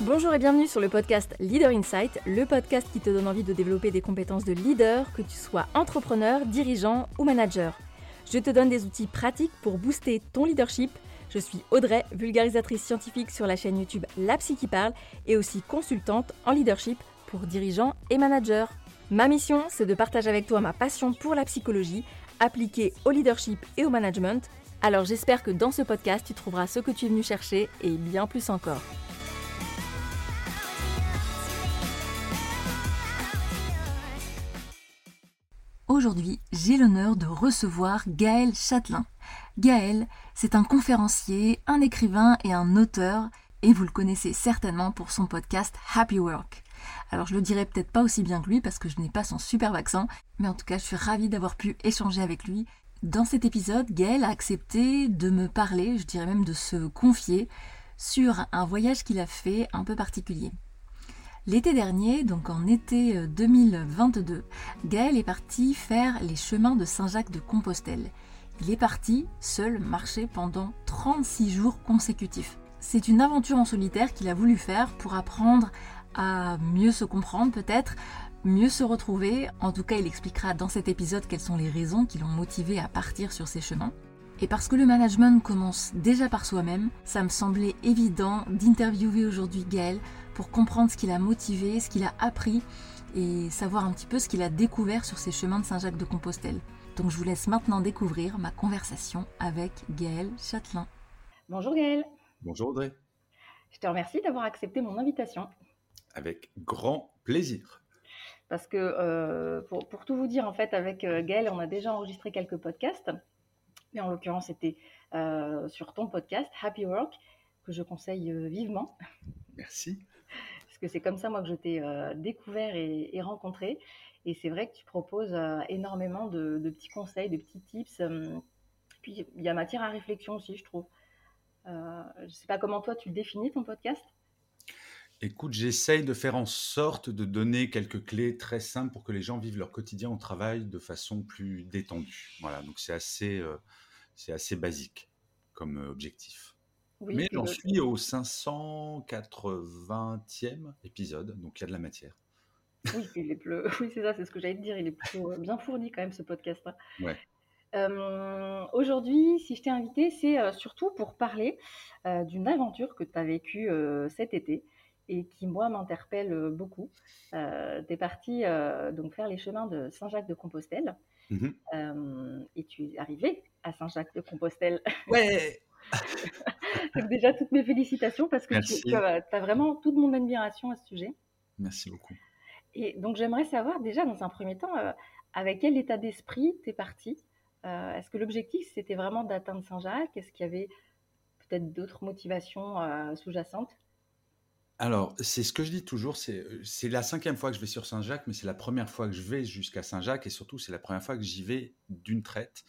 Bonjour et bienvenue sur le podcast Leader Insight, le podcast qui te donne envie de développer des compétences de leader, que tu sois entrepreneur, dirigeant ou manager. Je te donne des outils pratiques pour booster ton leadership. Je suis Audrey, vulgarisatrice scientifique sur la chaîne YouTube La Psy qui parle et aussi consultante en leadership pour dirigeants et managers. Ma mission, c'est de partager avec toi ma passion pour la psychologie appliquée au leadership et au management. Alors j'espère que dans ce podcast, tu trouveras ce que tu es venu chercher et bien plus encore. Aujourd'hui, j'ai l'honneur de recevoir Gaël Châtelain. Gaël, c'est un conférencier, un écrivain et un auteur, et vous le connaissez certainement pour son podcast Happy Work. Alors je le dirai peut-être pas aussi bien que lui parce que je n'ai pas son super accent, mais en tout cas je suis ravie d'avoir pu échanger avec lui. Dans cet épisode, Gaël a accepté de me parler, je dirais même de se confier, sur un voyage qu'il a fait un peu particulier. L'été dernier, donc en été 2022, euh, Gaël est parti faire les chemins de Saint-Jacques de Compostelle. Il est parti seul marcher pendant 36 jours consécutifs. C'est une aventure en solitaire qu'il a voulu faire pour apprendre à mieux se comprendre peut-être, mieux se retrouver. En tout cas, il expliquera dans cet épisode quelles sont les raisons qui l'ont motivé à partir sur ces chemins. Et parce que le management commence déjà par soi-même, ça me semblait évident d'interviewer aujourd'hui Gaël pour comprendre ce qu'il a motivé, ce qu'il a appris et savoir un petit peu ce qu'il a découvert sur ces chemins de Saint-Jacques de Compostelle. Donc je vous laisse maintenant découvrir ma conversation avec Gaël Châtelain. Bonjour Gaël. Bonjour Audrey. Je te remercie d'avoir accepté mon invitation. Avec grand plaisir. Parce que euh, pour, tout vous dire, en fait, avec euh, Gaël, on a déjà enregistré quelques podcasts. Mais en l'occurrence, c'était euh, sur ton podcast, Happy Work, que je conseille vivement. Merci. Parce que c'est comme ça, moi, que je t'ai découvert et, rencontré. Et c'est vrai que tu proposes énormément de, petits conseils, de petits tips. puis, il y a matière à réflexion aussi, je trouve. je ne sais pas comment toi, tu le définis, ton podcast? Écoute, j'essaye de faire en sorte de donner quelques clés très simples pour que les gens vivent leur quotidien au travail de façon plus détendue. Voilà, donc c'est assez, euh, c'est assez basique comme euh, objectif. Mais j'en suis au 580e épisode, donc il y a de la matière. Oui, oui c'est ça, c'est ce que j'allais te dire. Il est plutôt euh, bien fourni quand même ce podcast. là Ouais. Aujourd'hui, si je t'ai invité, c'est surtout pour parler d'une aventure que tu as vécue cet été et qui, moi, m'interpelle euh, beaucoup. Euh, tu es parti euh, donc faire les chemins de Saint-Jacques-de-Compostelle mmh et tu es arrivé à Saint-Jacques-de-Compostelle. Ouais Donc déjà, toutes mes félicitations parce que tu, as, vraiment toute mon admiration à ce sujet. Merci beaucoup. Et donc, j'aimerais savoir déjà, dans un premier temps, avec quel état d'esprit tu es parti Est-ce que l'objectif, c'était vraiment d'atteindre Saint-Jacques? Est-ce qu'il y avait peut-être d'autres motivations sous-jacentes? Alors, c'est ce que je dis toujours, c'est c'est la cinquième fois que je vais sur Saint-Jacques, mais c'est la première fois que je vais jusqu'à Saint-Jacques et surtout, c'est la première fois que j'y vais d'une traite.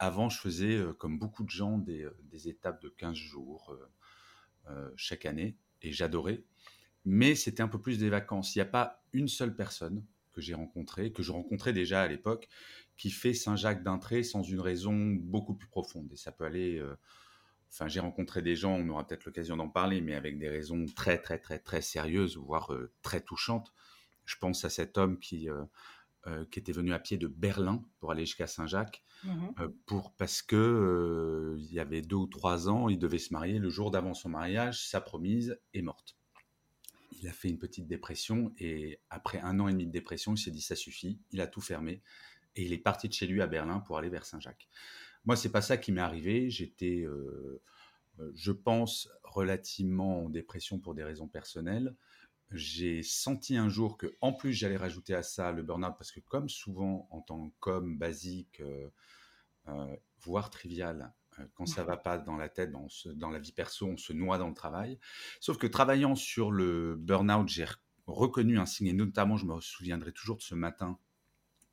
Avant, je faisais, comme beaucoup de gens, des, des étapes de 15 jours chaque année et j'adorais. Mais c'était un peu plus des vacances. Il n'y a pas une seule personne que j'ai rencontrée, que je rencontrais déjà à l'époque, qui fait Saint-Jacques d'un trait sans une raison beaucoup plus profonde. Et ça peut aller Enfin, j'ai rencontré des gens, on aura peut-être l'occasion d'en parler, mais avec des raisons très, très, très, très sérieuses, voire euh, très touchantes. Je pense à cet homme qui, euh, euh, qui était venu à pied de Berlin pour aller jusqu'à Saint-Jacques, mmh pour parce que il y avait deux ou trois ans, il devait se marier. Le jour d'avant son mariage, sa promise est morte. Il a fait une petite dépression et après un an et demi de dépression, il s'est dit ça suffit. Il a tout fermé et il est parti de chez lui à Berlin pour aller vers Saint-Jacques. Moi, c'est pas ça qui m'est arrivé. J'étais, euh, euh, je pense, relativement en dépression pour des raisons personnelles. J'ai senti un jour que, en plus, j'allais rajouter à ça le burn-out parce que, comme souvent en tant qu'homme basique, euh, voire trivial, quand ça va pas dans la tête, dans, dans, la vie perso, on se noie dans le travail. Sauf que travaillant sur le burn-out, j'ai reconnu un signe, et notamment, je me souviendrai toujours de ce matin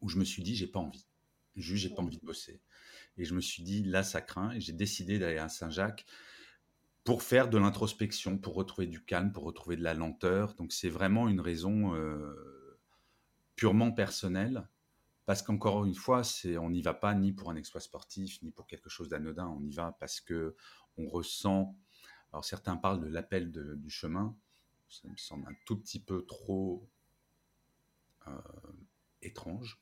où je me suis dit, j'ai pas envie. Juste, j'ai pas envie de bosser. Et je me suis dit, là, ça craint. Et j'ai décidé d'aller à Saint-Jacques pour faire de l'introspection, pour retrouver du calme, pour retrouver de la lenteur. Donc, c'est vraiment une raison euh, purement personnelle. Parce qu'encore une fois, on n'y va pas ni pour un exploit sportif, ni pour quelque chose d'anodin. On y va parce que on ressent Alors certains parlent de l'appel du chemin, ça me semble un tout petit peu trop euh, étrange.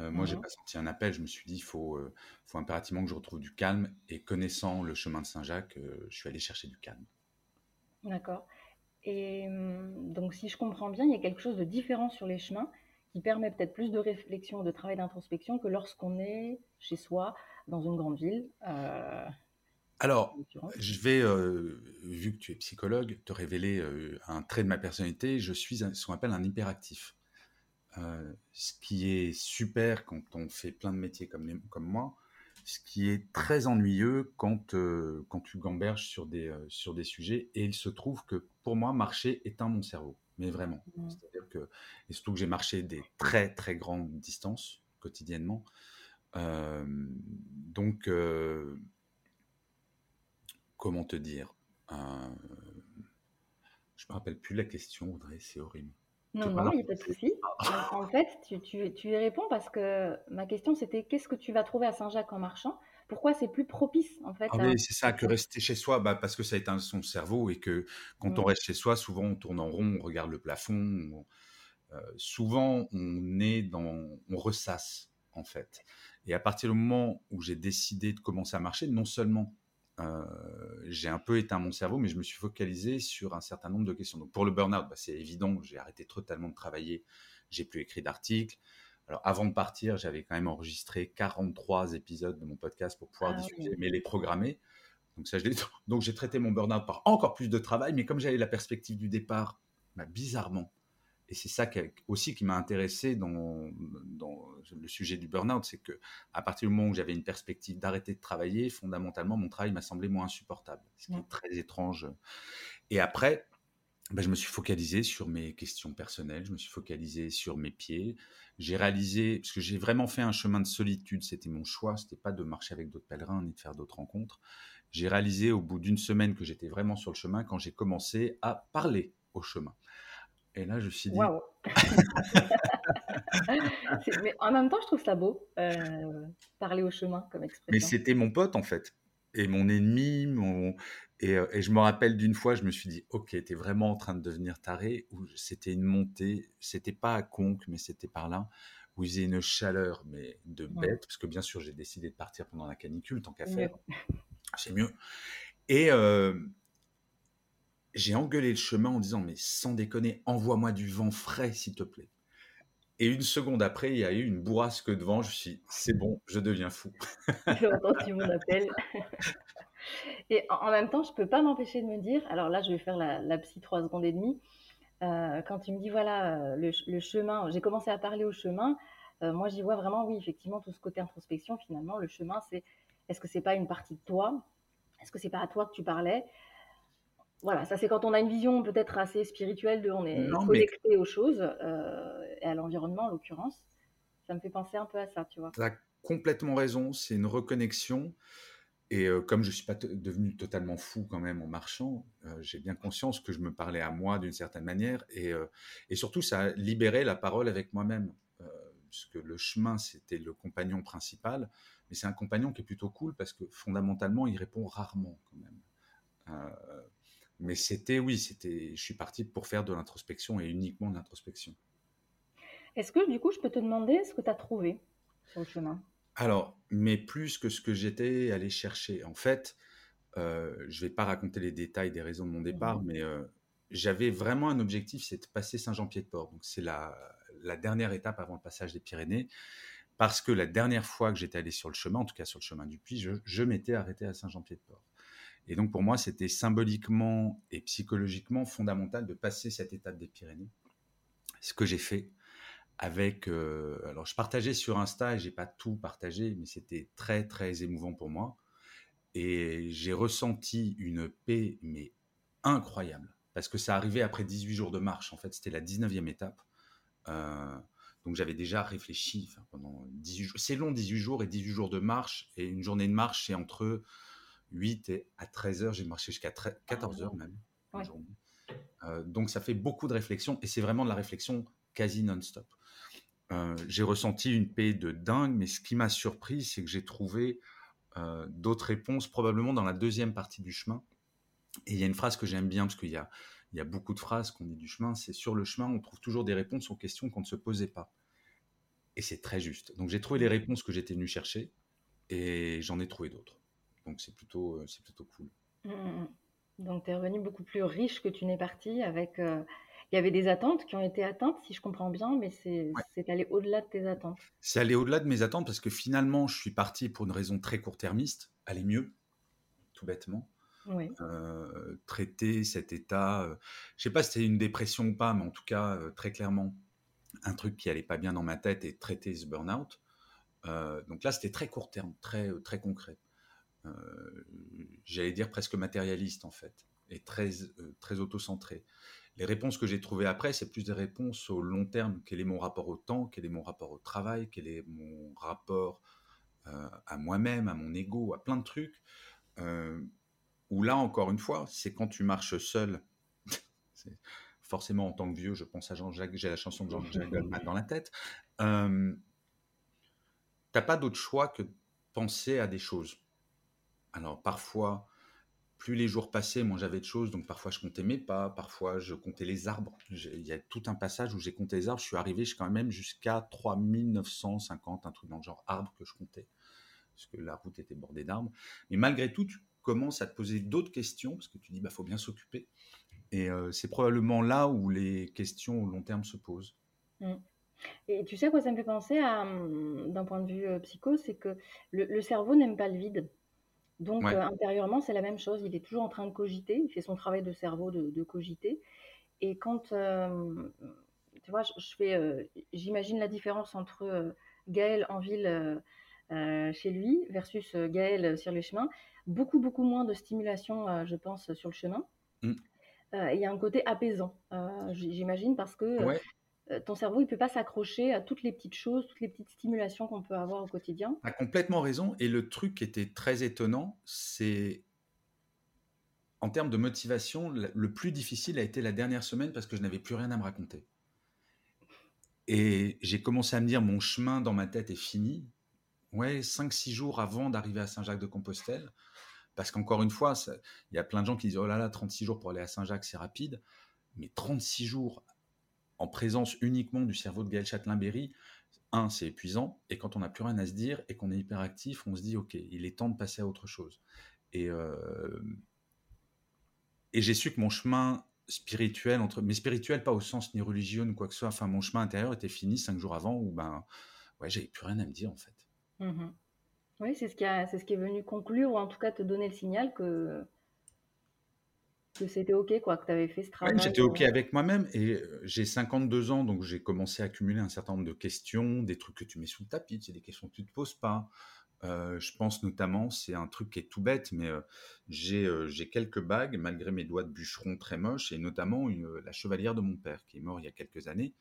Euh, moi, j'ai mmh pas senti un appel. Je me suis dit, il faut, euh, faut impérativement que je retrouve du calme. Et connaissant le chemin de Saint-Jacques, je suis allé chercher du calme. D'accord. Et hum, donc, si je comprends bien, il y a quelque chose de différent sur les chemins qui permet peut-être plus de réflexion, de travail d'introspection que lorsqu'on est chez soi, dans une grande ville. Alors, je vais, vu que tu es psychologue, te révéler un trait de ma personnalité. Je suis ce qu'on appelle un hyperactif. Ce qui est super quand on fait plein de métiers comme, comme moi, ce qui est très ennuyeux quand, quand tu gamberges sur des, sur des sujets. Et il se trouve que pour moi, marcher éteint mon cerveau. Mais vraiment. Mmh. C'est-à-dire que, et surtout que j'ai marché des très très grandes distances quotidiennement. donc, comment te dire euh, Je me rappelle plus la question, Audrey, c'est horrible. Non, non, il n'y a pas de souci. en fait, tu, tu, y réponds parce que ma question, c'était qu'est-ce que tu vas trouver à Saint-Jacques en marchant? Pourquoi c'est plus propice, en fait ah c'est ça, que rester chez soi, bah, parce que ça éteint son cerveau et que quand on reste chez soi, souvent on tourne en rond, on regarde le plafond. Euh, souvent, on est dans, on ressasse, en fait. Et à partir du moment où j'ai décidé de commencer à marcher, non seulement euh, j'ai un peu éteint mon cerveau, mais je me suis focalisé sur un certain nombre de questions. Donc pour le burn-out, bah, c'est évident, j'ai arrêté totalement de travailler, j'ai plus écrit d'articles. Alors avant de partir, j'avais quand même enregistré 43 épisodes de mon podcast pour pouvoir ah discuter, mais les programmer. Donc ça, donc j'ai traité mon burn-out par encore plus de travail, mais comme j'avais la perspective du départ, bah, bizarrement, et c'est ça aussi qui m'a intéressé dans, dans, le sujet du burn-out, c'est que à partir du moment où j'avais une perspective d'arrêter de travailler, fondamentalement, mon travail m'a semblé moins insupportable, ce qui est très étrange. Et après, ben, je me suis focalisé sur mes questions personnelles, je me suis focalisé sur mes pieds. J'ai réalisé, parce que j'ai vraiment fait un chemin de solitude, c'était mon choix, c'était pas de marcher avec d'autres pèlerins ni de faire d'autres rencontres. J'ai réalisé au bout d'une semaine que j'étais vraiment sur le chemin quand j'ai commencé à parler au chemin. Et là, je me suis dit. Waouh Mais en même temps, je trouve ça beau, euh, parler au chemin comme expression. Mais c'était mon pote, en fait. Et mon ennemi, mon... Et, euh, et je me rappelle d'une fois, je me suis dit, ok, t'es vraiment en train de devenir taré, où c'était une montée, c'était pas à Conques, mais c'était par là, où il faisait une chaleur, mais de bête, parce que bien sûr, j'ai décidé de partir pendant la canicule, tant qu'à faire. C'est mieux. Et, euh, j'ai engueulé le chemin en disant, mais sans déconner, envoie-moi du vent frais, s'il te plaît. Et une seconde après, il y a eu une bourrasque de vent. Je me suis dit, c'est bon, je deviens fou. J'ai entendu mon appel. Et en même temps, je ne peux pas m'empêcher de me dire, alors là, je vais faire la, psy trois secondes et demie. Euh, quand tu me dis, voilà, euh, le, chemin, j'ai commencé à parler au chemin, euh, moi, j'y vois vraiment, oui, effectivement, tout ce côté introspection, finalement, le chemin, c'est, est-ce que c'est pas une partie de toi? Est-ce que c'est pas à toi que tu parlais? Voilà, ça c'est quand on a une vision peut-être assez spirituelle de on est connecté aux choses euh, et à l'environnement en l'occurrence. Ça me fait penser un peu à ça, tu vois. Tu as complètement raison, c'est une reconnexion. Et euh, comme je ne suis pas devenu totalement fou quand même en marchant, euh, j'ai bien conscience que je me parlais à moi d'une certaine manière. Et, et, surtout, ça a libéré la parole avec moi-même. puisque le chemin, c'était le compagnon principal. Mais c'est un compagnon qui est plutôt cool parce que fondamentalement, il répond rarement quand même. Mais c'était, oui, c'était, je suis parti pour faire de l'introspection et uniquement de l'introspection. Est-ce que, du coup, je peux te demander ce que tu as trouvé sur le chemin? Alors, mais plus que ce que j'étais allé chercher. En fait, euh, je ne vais pas raconter les détails des raisons de mon départ, mmh mais euh, j'avais vraiment un objectif, c'est de passer Saint-Jean-Pied-de-Port. Donc, c'est la, la dernière étape avant le passage des Pyrénées. Parce que la dernière fois que j'étais allé sur le chemin, en tout cas sur le chemin du Puy, je, je m'étais arrêté à Saint-Jean-Pied-de-Port. Et donc pour moi, c'était symboliquement et psychologiquement fondamental de passer cette étape des Pyrénées. Ce que j'ai fait avec... Euh, alors je partageais sur Insta et j'ai pas tout partagé, mais c'était très très émouvant pour moi. Et j'ai ressenti une paix, mais incroyable. Parce que ça arrivait après 18 jours de marche. En fait, c'était la 19e étape. Euh, donc j'avais déjà réfléchi pendant 18 jours. C'est long, 18 jours et 18 jours de marche. Et une journée de marche, c'est entre 8 et à 13 heures, j'ai marché jusqu'à 14 heures même. Euh, donc ça fait beaucoup de réflexion et c'est vraiment de la réflexion quasi non-stop. Euh, j'ai ressenti une paix de dingue, mais ce qui m'a surpris, c'est que j'ai trouvé euh, d'autres réponses probablement dans la deuxième partie du chemin. Et il y a une phrase que j'aime bien, parce qu'il y a, il y a beaucoup de phrases qu'on dit du chemin, c'est sur le chemin, on trouve toujours des réponses aux questions qu'on ne se posait pas. Et c'est très juste. Donc j'ai trouvé les réponses que j'étais venu chercher, et j'en ai trouvé d'autres. Donc c'est plutôt, c'est plutôt cool. Mmh, mmh, mmh. Donc tu es revenu beaucoup plus riche que tu n'es parti avec... Il y avait des attentes qui ont été atteintes, si je comprends bien, mais c'est allé au-delà de tes attentes. C'est allé au-delà de mes attentes parce que finalement, je suis parti pour une raison très court-termiste, aller mieux, tout bêtement. Oui. Euh, traiter cet état, euh, je sais pas si c'était une dépression ou pas, mais en tout cas, euh, très clairement, un truc qui allait pas bien dans ma tête et traiter ce burn-out. donc là, c'était très court terme, très, très concret. J'allais dire presque matérialiste en fait, et très, très auto-centré. Les réponses que j'ai trouvées après, c'est plus des réponses au long terme. Quel est mon rapport au temps? Quel est mon rapport au travail? Quel est mon rapport euh, à moi-même, à mon ego, à plein de trucs euh, Où là, encore une fois, c'est quand tu marches seul. forcément, en tant que vieux, je pense à Jean-Jacques, j'ai la chanson de Jean-Jacques Goldman dans la tête. Euh, T'as pas d'autre choix que de penser à des choses. Alors, parfois, plus les jours passaient, moins j'avais de choses, donc parfois je comptais mes pas, parfois je comptais les arbres. Il y a tout un passage où j'ai compté les arbres, je suis arrivé quand même jusqu'à 3950, un truc dans le genre arbre que je comptais, parce que la route était bordée d'arbres. Mais malgré tout, tu commences à te poser d'autres questions, parce que tu dis, bah faut bien s'occuper. Et euh, c'est probablement là où les questions au long terme se posent. Mmh. Et tu sais quoi ça me fait penser hum, d'un point de vue euh, psycho, c'est que le cerveau n'aime pas le vide. Donc, euh, intérieurement, c'est la même chose. Il est toujours en train de cogiter. Il fait son travail de cerveau de, cogiter. Et quand, euh, tu vois, je, fais, euh, j'imagine la différence entre Gaël en ville chez lui versus Gaël sur le chemin. Beaucoup, beaucoup moins de stimulation, je pense, sur le chemin. Mmh. Il y a un côté apaisant, j'imagine, parce que ton cerveau, il peut pas s'accrocher à toutes les petites choses, toutes les petites stimulations qu'on peut avoir au quotidien. Tu as complètement raison. Et le truc qui était très étonnant, c'est en termes de motivation, le plus difficile a été la dernière semaine parce que je n'avais plus rien à me raconter. Et j'ai commencé à me dire, mon chemin dans ma tête est fini. Ouais, 5-6 jours avant d'arriver à Saint-Jacques-de-Compostelle. Parce qu'encore une fois, il y a plein de gens qui disent, oh là là, 36 jours pour aller à Saint-Jacques, c'est rapide. Mais 36 jours en présence uniquement du cerveau de Gaël Châtelain-Berry, un, c'est épuisant, et quand on n'a plus rien à se dire et qu'on est hyperactif, on se dit, OK, il est temps de passer à autre chose. Et, euh, et j'ai su que mon chemin spirituel, entre, mais spirituel pas au sens ni religieux ni quoi que ce soit, enfin mon chemin intérieur était fini cinq jours avant où ben, ouais, j'avais plus rien à me dire en fait. Mmh oui, c'est ce qui est venu conclure, ou en tout cas te donner le signal que que c'était OK, quoi, que tu avais fait ce travail. j'étais OK euh. avec moi-même et euh, j'ai 52 ans, donc j'ai commencé à accumuler un certain nombre de questions, des trucs que tu mets sous le tapis, c'est des questions que tu ne te poses pas. Euh, je pense notamment, c'est un truc qui est tout bête, mais j'ai quelques bagues, malgré mes doigts de bûcheron très moches, et notamment la chevalière de mon père, qui est mort il y a quelques années.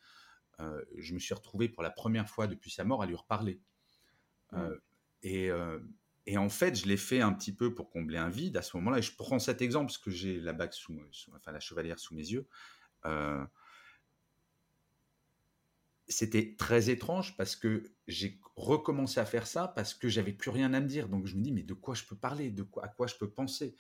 je me suis retrouvé pour la première fois depuis sa mort à lui reparler. et, et en fait, je l'ai fait un petit peu pour combler un vide à ce moment-là. Et je prends cet exemple parce que j'ai la bague sous, enfin la chevalière sous mes yeux. Euh, c'était très étrange parce que j'ai recommencé à faire ça parce que j'avais plus rien à me dire. Donc je me dis mais de quoi je peux parler, de quoi, à quoi je peux penser?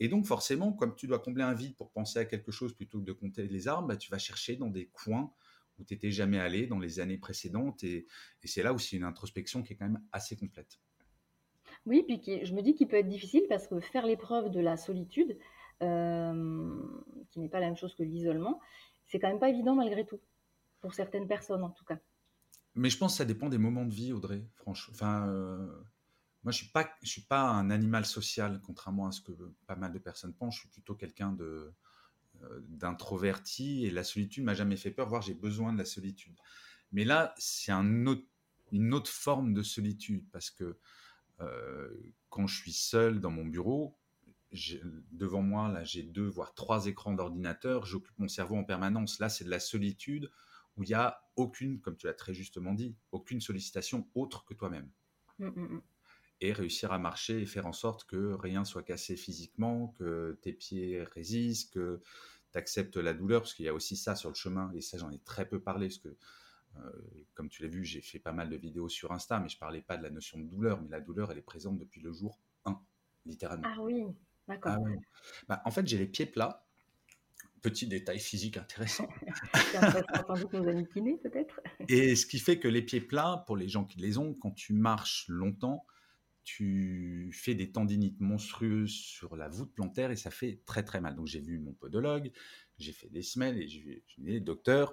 Et donc forcément, comme tu dois combler un vide pour penser à quelque chose plutôt que de compter les armes, bah, tu vas chercher dans des coins où tu n'étais jamais allé dans les années précédentes. Et, et c'est là où c'est une introspection qui est quand même assez complète. Oui, puis je me dis qu'il peut être difficile parce que faire l'épreuve de la solitude, euh, qui n'est pas la même chose que l'isolement, c'est quand même pas évident malgré tout, pour certaines personnes en tout cas. Mais je pense que ça dépend des moments de vie, Audrey, franchement. Enfin, euh, moi, je suis suis pas un animal social, contrairement à ce que pas mal de personnes pensent. Je suis plutôt quelqu'un de euh, d'introverti et la solitude m'a jamais fait peur, voire j'ai besoin de la solitude. Mais là, c'est un une autre forme de solitude parce que quand je suis seul dans mon bureau, devant moi, là, j'ai deux, voire trois écrans d'ordinateur, j'occupe mon cerveau en permanence. Là, c'est de la solitude où il n'y a aucune, comme tu l'as très justement dit, aucune sollicitation autre que toi-même. Mmh, mmh, mmh. Et réussir à marcher et faire en sorte que rien soit cassé physiquement, que tes pieds résistent, que tu acceptes la douleur, parce qu'il y a aussi ça sur le chemin, et ça j'en ai très peu parlé, parce que euh, comme tu l'as vu, j'ai fait pas mal de vidéos sur Insta, mais je parlais pas de la notion de douleur, mais la douleur, elle est présente depuis le jour 1, littéralement. Ah oui. D'accord. Ah. Bah, en fait, j'ai les pieds plats. Petit détail physique intéressant. Peut-être? Et ce qui fait que les pieds plats, pour les gens qui les ont, quand tu marches longtemps, tu fais des tendinites monstrueuses sur la voûte plantaire et ça fait très très mal. Donc j'ai vu mon podologue, j'ai fait des semelles et je lui ai dit, docteur,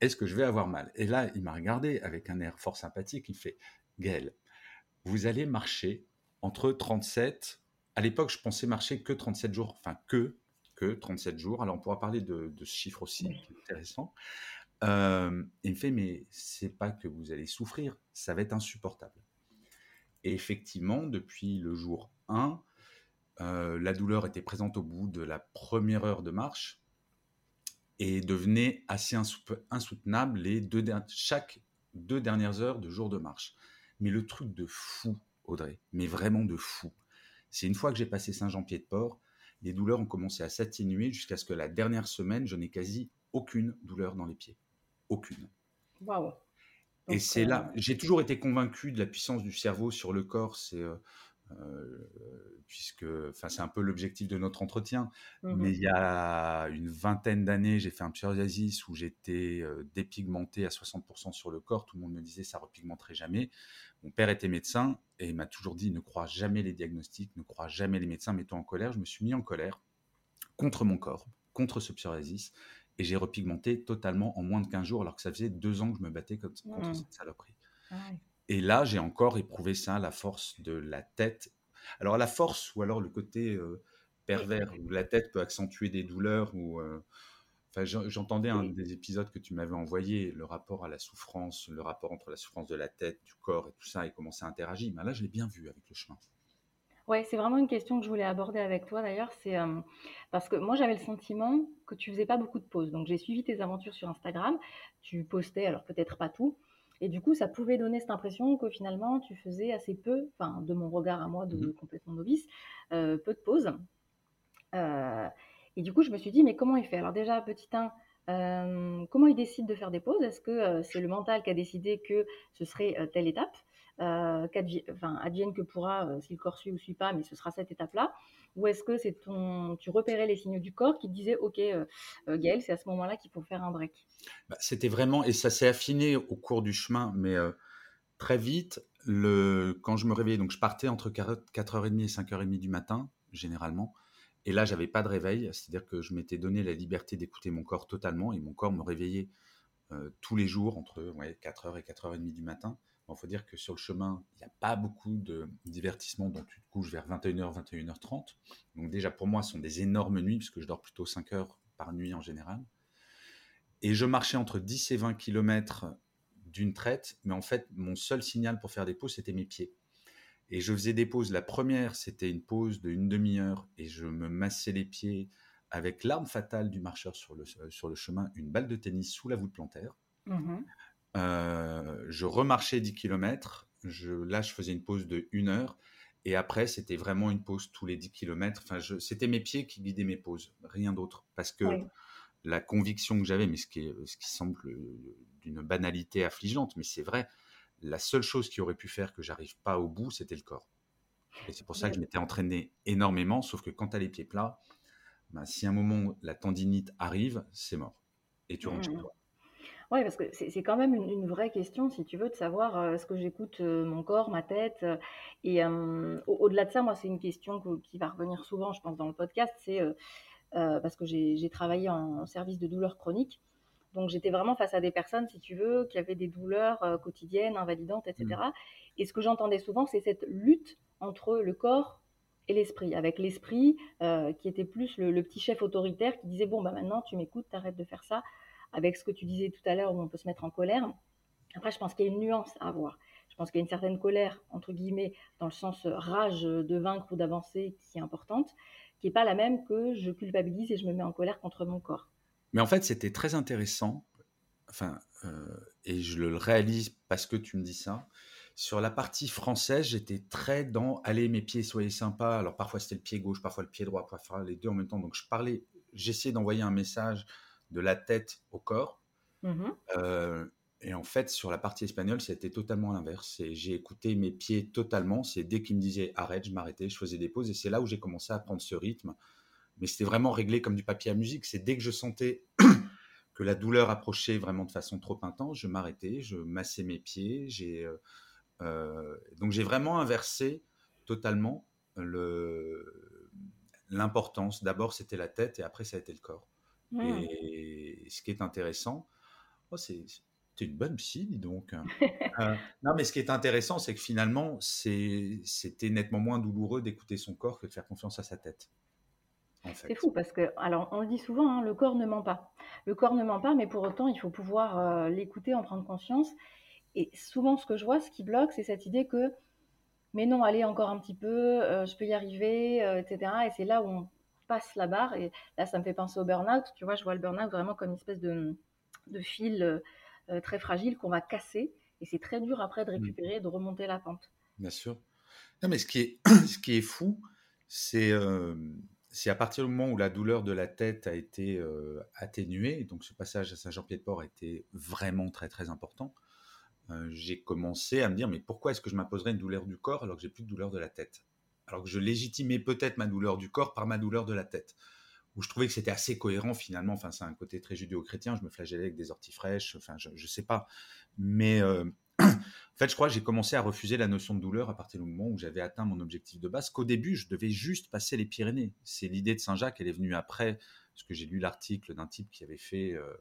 est-ce que je vais avoir mal? Et là, il m'a regardé avec un air fort sympathique, il fait, Gaël, vous allez marcher entre 37, à l'époque je pensais marcher que 37 jours, enfin que, que 37 jours, alors on pourra parler de, ce chiffre aussi, qui est intéressant. Euh, il me fait, mais c'est pas que vous allez souffrir, ça va être insupportable. Et effectivement, depuis le jour 1, euh, la douleur était présente au bout de la première heure de marche et devenait assez insoutenable les deux chaque deux dernières heures de jour de marche. Mais le truc de fou, Audrey, mais vraiment de fou, c'est une fois que j'ai passé Saint-Jean-Pied-de-Port, les douleurs ont commencé à s'atténuer jusqu'à ce que la dernière semaine, je n'ai quasi aucune douleur dans les pieds. Aucune. Waouh et c'est là, j'ai toujours été convaincu de la puissance du cerveau sur le corps. C'est euh, euh, puisque, enfin, c'est un peu l'objectif de notre entretien. Mmh Mais il y a une vingtaine d'années, j'ai fait un psoriasis où j'étais euh, dépigmenté à 60% sur le corps. Tout le monde me disait ça repigmenterait jamais. Mon père était médecin et il m'a toujours dit ne crois jamais les diagnostics, ne crois jamais les médecins, mets-toi en colère. Je me suis mis en colère contre mon corps, contre ce psoriasis et j'ai repigmenté totalement en moins de 15 jours, alors que ça faisait deux ans que je me battais contre, mmh. cette saloperie. Ah et là, j'ai encore éprouvé ça, la force de la tête. Alors, la force, ou alors le côté euh, pervers, où la tête peut accentuer des douleurs, ou. Euh, enfin, j'entendais un des épisodes que tu m'avais envoyé, le rapport à la souffrance, le rapport entre la souffrance de la tête, du corps et tout ça, et comment ça interagit. Mais là, je l'ai bien vu avec le chemin. Ouais, c'est vraiment une question que je voulais aborder avec toi d'ailleurs. C'est parce que moi j'avais le sentiment que tu faisais pas beaucoup de pauses. Donc j'ai suivi tes aventures sur Instagram. Tu postais, alors peut-être pas tout. Et du coup, ça pouvait donner cette impression que finalement tu faisais assez peu, enfin de mon regard à moi de mmh complètement novice, peu de pauses. et du coup, je me suis dit, mais comment il fait? Alors déjà, petit 1, comment il décide de faire des pauses? Est-ce que c'est le mental qui a décidé que ce serait telle étape? Euh, advienne que pourra, euh, si le corps suit ou suit pas, mais ce sera cette étape-là Ou est-ce que c'est ton, tu repérais les signaux du corps qui te disaient, ok, euh, Gaël, c'est à ce moment-là qu'il faut faire un break? Bah, C'était vraiment, et ça s'est affiné au cours du chemin, mais très vite, le, quand je me réveillais, donc je partais entre 4h30 et 5h30 du matin, généralement. Et là, j'avais pas de réveil, c'est-à-dire que je m'étais donné la liberté d'écouter mon corps totalement, et mon corps me réveillait tous les jours entre ouais, 4h et 4h30 du matin. Il faut dire que sur le chemin, il n'y a pas beaucoup de divertissements dont tu te couches vers 21h, 21h30. Donc déjà pour moi, ce sont des énormes nuits, puisque je dors plutôt 5 heures par nuit en général. Et je marchais entre 10 et 20 km d'une traite, mais en fait, mon seul signal pour faire des pauses, c'était mes pieds. Et je faisais des pauses. La première, c'était une pause de une demi-heure, et je me massais les pieds avec l'arme fatale du marcheur sur le, sur le chemin, une balle de tennis sous la voûte plantaire. Mmh euh, je remarchais 10 km. Je, là, je faisais une pause de 1 heure. Et après, c'était vraiment une pause tous les 10 km. Enfin, c'était mes pieds qui guidaient mes pauses, rien d'autre. Parce que la conviction que j'avais, mais ce qui, ce qui semble d'une banalité affligeante, mais c'est vrai, la seule chose qui aurait pu faire que j'arrive pas au bout, c'était le corps. Et c'est pour ça que je m'étais entraîné énormément, sauf que quand tu as les pieds plats, ben, si à un moment la tendinite arrive, c'est mort. Et tu rentres chez mmh. toi. Oui, parce que c'est quand même une, vraie question, si tu veux, de savoir euh, est-ce que j'écoute euh, mon corps, ma tête. Euh, et au-delà de ça, moi, c'est une question qui va revenir souvent, je pense, dans le podcast. C'est parce que j'ai travaillé en, service de douleurs chroniques. Donc, j'étais vraiment face à des personnes, si tu veux, qui avaient des douleurs quotidiennes, invalidantes, etc. Mmh. Et ce que j'entendais souvent, c'est cette lutte entre le corps et l'esprit, avec l'esprit qui était plus le, petit chef autoritaire qui disait bon bah maintenant tu m'écoutes, t'arrêtes de faire ça, avec ce que tu disais tout à l'heure où on peut se mettre en colère. Après, je pense qu'il y a une nuance à avoir. Je pense qu'il y a une certaine colère, entre guillemets, dans le sens rage de vaincre ou d'avancer qui est importante, qui n'est pas la même que je culpabilise et je me mets en colère contre mon corps. Mais en fait, c'était très intéressant, enfin, euh, et je le réalise parce que tu me dis ça. Sur la partie française, j'étais très dans allez, mes pieds, soyez sympas. Alors parfois c'était le pied gauche, parfois le pied droit, parfois les deux en même temps. Donc je parlais, j'essayais d'envoyer un message de la tête au corps. Mmh euh, et en fait, sur la partie espagnole, c'était totalement l'inverse. J'ai écouté mes pieds totalement. C'est dès qu'ils me disaient arrête, je m'arrêtais, je faisais des pauses. Et c'est là où j'ai commencé à prendre ce rythme. Mais c'était vraiment réglé comme du papier à musique. C'est dès que je sentais que la douleur approchait vraiment de façon trop intense, je m'arrêtais, je massais mes pieds. J'ai, euh, euh, donc j'ai vraiment inversé totalement l'importance. D'abord, c'était la tête et après, ça a été le corps. Mmh. Et ce qui est intéressant, oh, c'est une bonne psy, dis donc. Euh, non, mais ce qui est intéressant, c'est que finalement, c'était nettement moins douloureux d'écouter son corps que de faire confiance à sa tête. C'est fou parce que, alors, on le dit souvent, hein, le corps ne ment pas. Le corps ne ment pas, mais pour autant, il faut pouvoir euh, l'écouter, en prendre conscience. Et souvent, ce que je vois, ce qui bloque, c'est cette idée que, mais non, allez encore un petit peu, euh, je peux y arriver, etc. Et c'est là où on passe la barre. Et là, ça me fait penser au burn-out. Tu vois, je vois le burn-out vraiment comme une espèce de, de fil euh, très fragile qu'on va casser. Et c'est très dur après de mmh. récupérer, de remonter la pente. Bien sûr. Non, mais ce qui est, ce qui est fou, c'est euh, à partir du moment où la douleur de la tête a été euh, atténuée, donc ce passage à Saint-Jean-Pied-de-Port a été vraiment très très important, euh, j'ai commencé à me dire mais pourquoi est-ce que je m'imposerais une douleur du corps alors que j'ai plus de douleur de la tête? Alors que je légitimais peut-être ma douleur du corps par ma douleur de la tête où je trouvais que c'était assez cohérent finalement. Enfin, c'est un côté très judéo-chrétien. Je me flagellais avec des orties fraîches. Enfin, je, ne sais pas. Mais euh, en fait, je crois que j'ai commencé à refuser la notion de douleur à partir du moment où j'avais atteint mon objectif de base. Qu'au début, je devais juste passer les Pyrénées. C'est l'idée de Saint-Jacques. Elle est venue après, parce que j'ai lu l'article d'un type qui avait fait euh,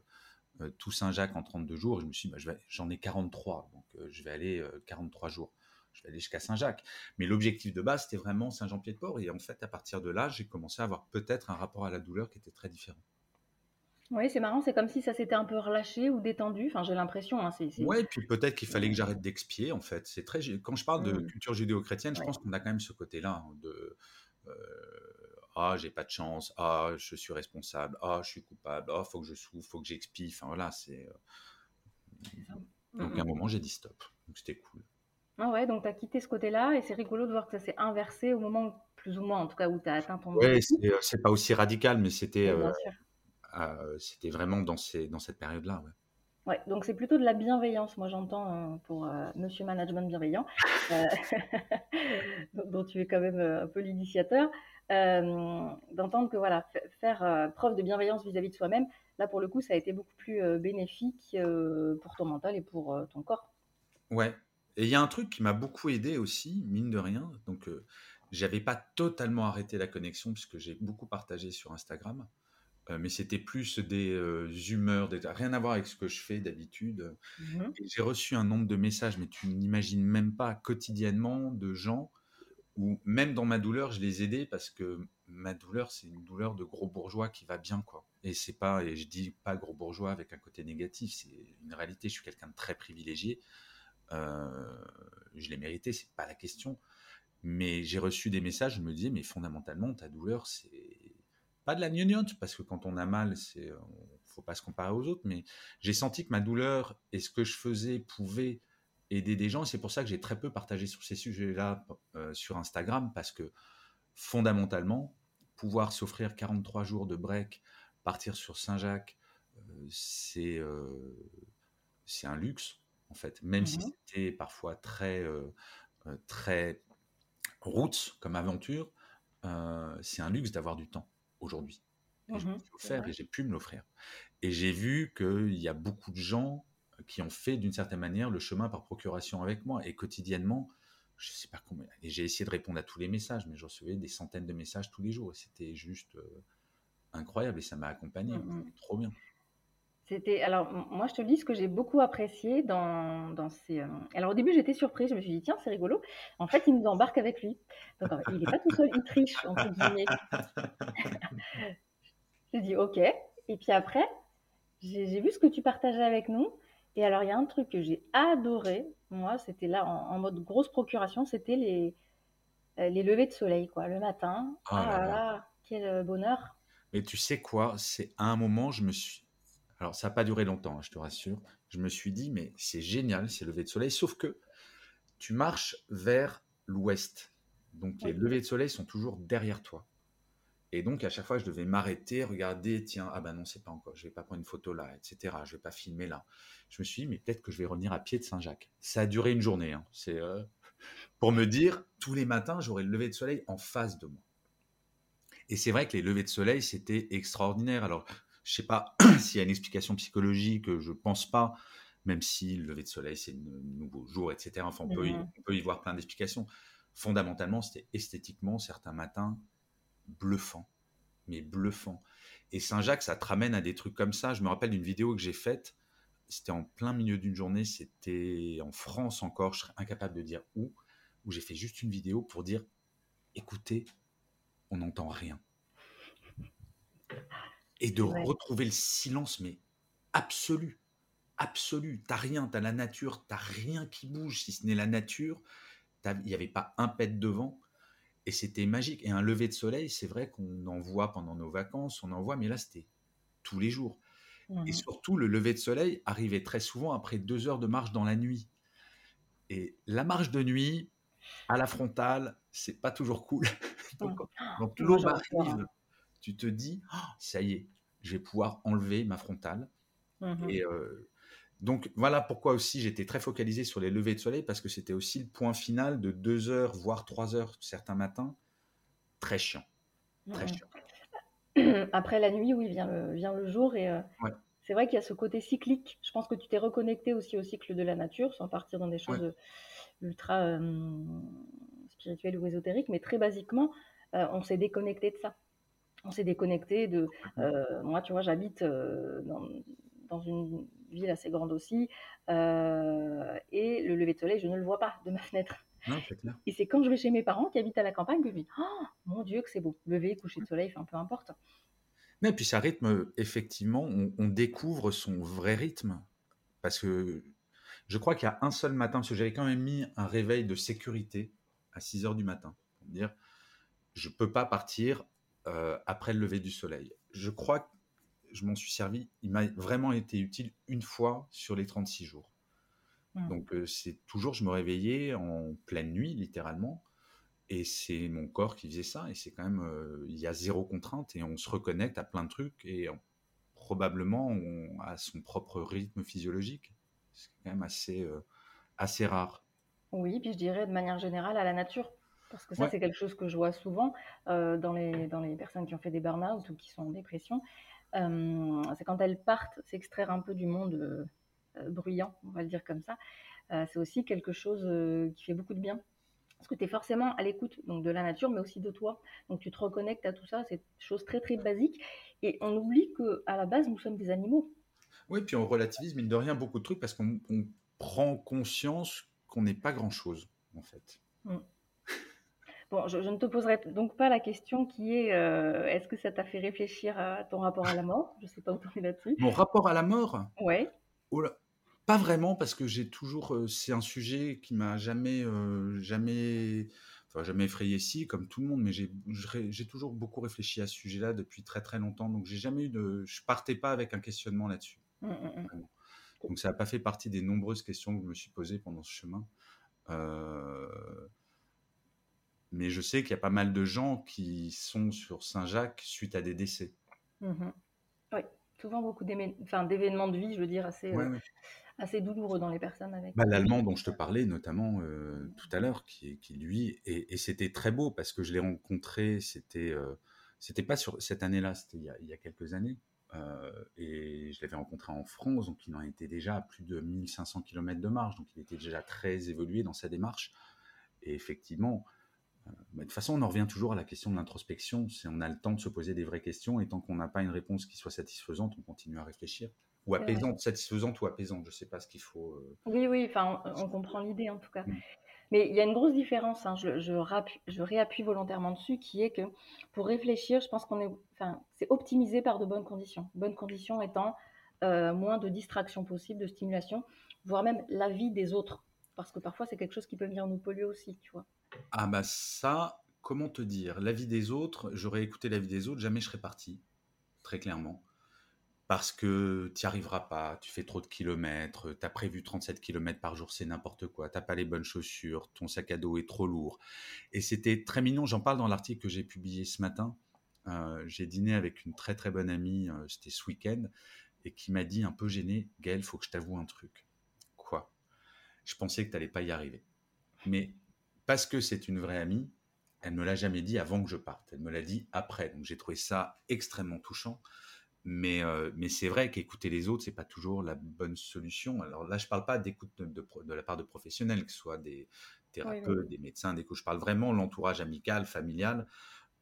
euh, tout Saint-Jacques en 32 jours. je me suis dit, bah, j'en ai 43, donc je vais aller 43 jours je vais aller jusqu'à Saint-Jacques. Mais l'objectif de base, c'était vraiment Saint-Jean-Pied-de-Port. Et en fait, à partir de là, j'ai commencé à avoir peut-être un rapport à la douleur qui était très différent. Oui, c'est marrant, c'est comme si ça s'était un peu relâché ou détendu. Enfin, j'ai l'impression. Hein, Oui, puis peut-être qu'il fallait que j'arrête d'expier, en fait. C'est très. Quand je parle de mmh. culture judéo-chrétienne, je pense qu'on a quand même ce côté-là hein, de euh, ah, j'ai pas de chance, ah, je suis responsable, ah, je suis coupable, ah, faut que je souffre, faut que j'expie. Enfin voilà, c'est. Euh, donc à un mmh. moment, j'ai dit stop. Donc c'était cool. Ah ouais, donc tu as quitté ce côté-là et c'est rigolo de voir que ça s'est inversé au moment, plus ou moins en tout cas, où tu as atteint ton Oui, euh, c'est pas aussi radical, mais c'était euh, euh, c'était vraiment dans, ces, dans cette période-là. Ouais. Ouais, donc c'est plutôt de la bienveillance, moi j'entends pour Monsieur Management Bienveillant, dont tu es quand même un peu l'initiateur, d'entendre que voilà, faire preuve de bienveillance vis-à-vis de soi-même, là pour le coup ça a été beaucoup plus bénéfique pour ton mental et pour ton corps. Ouais, et il y a un truc qui m'a beaucoup aidé aussi, mine de rien. Donc, euh, j'avais pas totalement arrêté la connexion puisque j'ai beaucoup partagé sur Instagram. Euh, mais c'était plus des euh, humeurs, des... rien à voir avec ce que je fais d'habitude. Mmh j'ai reçu un nombre de messages, mais tu n'imagines même pas quotidiennement de gens où même dans ma douleur, je les aidais parce que ma douleur, c'est une douleur de gros bourgeois qui va bien, quoi. Et c'est pas, et je dis pas gros bourgeois avec un côté négatif, c'est une réalité. Je suis quelqu'un de très privilégié. Euh, je l'ai mérité, c'est pas la question. Mais j'ai reçu des messages, je me disais, mais fondamentalement, ta douleur, c'est pas de la gnognotte, parce que quand on a mal, c'est, faut pas se comparer aux autres, mais j'ai senti que ma douleur et ce que je faisais pouvait aider des gens. C'est pour ça que j'ai très peu partagé sur ces sujets-là euh, sur Instagram, parce que fondamentalement, pouvoir s'offrir 43 jours de break, partir sur Saint-Jacques, euh, c'est c'est un luxe en fait, même si mmh c'était parfois très, euh, euh, très route comme aventure, euh, c'est un luxe d'avoir du temps aujourd'hui. Et je me mmh et j'ai pu me l'offrir. Et j'ai vu qu'il y a beaucoup de gens qui ont fait d'une certaine manière le chemin par procuration avec moi. Et quotidiennement, je ne sais pas combien. Et j'ai essayé de répondre à tous les messages, mais je recevais des centaines de messages tous les jours. Et c'était juste incroyable et ça m'a accompagné. Mmh trop bien. C'était alors moi je te dis ce que j'ai beaucoup apprécié dans, dans ces. Euh, alors au début j'étais surprise, je me suis dit tiens c'est rigolo. En fait il nous embarque avec lui. Donc il n'est pas tout seul, il triche entre guillemets. j'ai dit ok. Et puis après j'ai vu ce que tu partageais avec nous. Et alors il y a un truc que j'ai adoré. Moi c'était là en, mode grosse procuration, c'était les euh, les levées de soleil quoi le matin. Oh ah là là quel euh, bonheur. Mais tu sais quoi, c'est à un moment je me suis alors, ça n'a pas duré longtemps, hein, je te rassure. Je me suis dit, mais c'est génial ces levées de soleil, sauf que tu marches vers l'ouest. Donc, les levées de soleil sont toujours derrière toi. Et donc, à chaque fois, je devais m'arrêter, regarder, tiens, ah ben non, c'est pas encore, je vais pas prendre une photo là, etc. Je vais pas filmer là. Je me suis dit, mais peut-être que je vais revenir à pied de Saint-Jacques. Ça a duré une journée. Hein. C'est euh, pour me dire, tous les matins, j'aurai le lever de soleil en face de moi. Et c'est vrai que les levées de soleil, c'était extraordinaire. Alors, je sais pas s'il y a une explication psychologique, je pense pas, même si le lever de soleil, c'est un nouveau jour, etc. Enfin, on, peut, y, mmh on peut y voir plein d'explications. Fondamentalement, c'était esthétiquement, certains matins, bluffant, mais bluffant. Et Saint-Jacques, ça te ramène à des trucs comme ça. Je me rappelle d'une vidéo que j'ai faite, c'était en plein milieu d'une journée, c'était en France encore, je serais incapable de dire où, où j'ai fait juste une vidéo pour dire, écoutez, on n'entend rien. Et de retrouver le silence, mais absolu, absolu. T'as rien, t'as la nature, t'as rien qui bouge, si ce n'est la nature. Il n'y avait pas un pet devant. Et c'était magique. Et un lever de soleil, c'est vrai qu'on en voit pendant nos vacances, on en voit, mais là, c'était tous les jours. Et mmh surtout, le lever de soleil arrivait très souvent après deux heures de marche dans la nuit. Et la marche de nuit, à la frontale, c'est pas toujours cool. donc, donc l'aube arrive, tu te dis, «Oh, ça y est, je vais pouvoir enlever ma frontale. Mmh Et euh, donc voilà pourquoi aussi j'étais très focalisé sur les levées de soleil parce que c'était aussi le point final de deux heures voire trois heures certains matins très chiant, très chiant. Après la nuit, oui, vient le, vient le jour et euh, c'est vrai qu'il y a ce côté cyclique. Je pense que tu t'es reconnecté aussi au cycle de la nature sans partir dans des choses ultra euh, spirituelles ou ésotériques, mais très basiquement, on s'est déconnecté de ça. On s'est déconnecté de. moi, tu vois, j'habite dans, dans une ville assez grande aussi. Euh, et le lever de soleil, je ne le vois pas de ma fenêtre. Et c'est quand je vais chez mes parents qui habitent à la campagne que je me dis Oh mon Dieu, que c'est beau. Lever, coucher de soleil, enfin peu importe. Mais puis ça rythme, effectivement, on, découvre son vrai rythme. Parce que je crois qu'il y a un seul matin, parce que j'avais quand même mis un réveil de sécurité à 6 heures du matin. Pour dire, je peux pas partir euh, après le lever du soleil. Je crois je m'en suis servi. Il m'a vraiment été utile une fois sur les 36 jours. Mmh. Donc, euh, c'est toujours, je me réveillais en pleine nuit, littéralement. Et c'est mon corps qui faisait ça. Et c'est quand même, euh, il y a zéro contrainte et on se reconnecte à plein de trucs. Et probablement, on a son propre rythme physiologique. C'est quand même assez, assez rare. Oui, puis je dirais de manière générale à la nature. Parce que ça, c'est quelque chose que je vois souvent dans, les, dans les personnes qui ont fait des burn-out ou qui sont en dépression. Euh, c'est quand elles partent s'extraire un peu du monde euh, euh, bruyant, on va le dire comme ça. c'est aussi quelque chose qui fait beaucoup de bien parce que tu es forcément à l'écoute donc de la nature, mais aussi de toi. Donc tu te reconnectes à tout ça, c'est une chose très très basique. Et on oublie que à la base, nous sommes des animaux. Oui, puis on relativise, mine de rien, beaucoup de trucs parce qu'on prend conscience qu'on n'est pas grand-chose, en fait. Mmh. Bon, je, ne te poserai donc pas la question qui est euh, est-ce que ça t'a fait réfléchir à ton rapport à la mort? Je ne sais pas où tu es là-dessus. Mon rapport à la mort? Ouais. Oh pas vraiment, parce que j'ai toujours. Euh, c'est un sujet qui m'a jamais, euh, jamais, enfin jamais effrayé si, comme tout le monde, mais j'ai toujours beaucoup réfléchi à ce sujet-là depuis très très longtemps. Donc j'ai jamais eu de. Je partais pas avec un questionnement là-dessus. Mmh, mmh, mmh. Donc ça n'a pas fait partie des nombreuses questions que je me suis posées pendant ce chemin. Euh, mais je sais qu'il y a pas mal de gens qui sont sur Saint-Jacques suite à des décès. Mmh oui, souvent beaucoup d'événements de vie, je veux dire, assez, euh, assez douloureux dans les personnes avec. Bah, L'Allemand dont je te parlais notamment euh, tout à l'heure, qui, qui, lui, et, c'était très beau parce que je l'ai rencontré, c'était euh, c'était pas sur cette année-là, c'était il, il, y a quelques années. et je l'avais rencontré en France, donc il en était déjà à plus de 1500 km de marche, donc il était déjà très évolué dans sa démarche. Et effectivement, de toute façon, on en revient toujours à la question de l'introspection. Si on a le temps de se poser des vraies questions et tant qu'on n'a pas une réponse qui soit satisfaisante, on continue à réfléchir. Ou apaisante, satisfaisante ou apaisante, je ne sais pas ce qu'il faut. Euh, oui, oui, enfin, on, comprend l'idée en tout cas. Mm. Mais il y a une grosse différence, hein, je, je, réappuie volontairement dessus, qui est que pour réfléchir, je pense qu'on est, enfin, c'est optimisé par de bonnes conditions. Bonnes conditions étant euh, moins de distractions possibles, de stimulation, voire même la vie des autres. Parce que parfois, c'est quelque chose qui peut venir nous polluer aussi, tu vois. Ah bah ça, comment te dire? L'avis des autres, j'aurais écouté l'avis des autres, jamais je serais parti, très clairement. Parce que tu arriveras pas, tu fais trop de kilomètres, tu as prévu 37 kilomètres par jour, c'est n'importe quoi, tu pas les bonnes chaussures, ton sac à dos est trop lourd. Et c'était très mignon, j'en parle dans l'article que j'ai publié ce matin. j'ai dîné avec une très très bonne amie, c'était ce week-end, et qui m'a dit un peu gêné, Gaël, faut que je t'avoue un truc. Quoi? Je pensais que tu n'allais pas y arriver. Mais parce que c'est une vraie amie, elle ne me l'a jamais dit avant que je parte. Elle me l'a dit après. Donc j'ai trouvé ça extrêmement touchant. Mais, euh, mais c'est vrai qu'écouter les autres, c'est pas toujours la bonne solution. Alors là, je parle pas d'écoute de, la part de professionnels, que ce soit des thérapeutes, des médecins, des coachs. Je parle vraiment l'entourage amical, familial.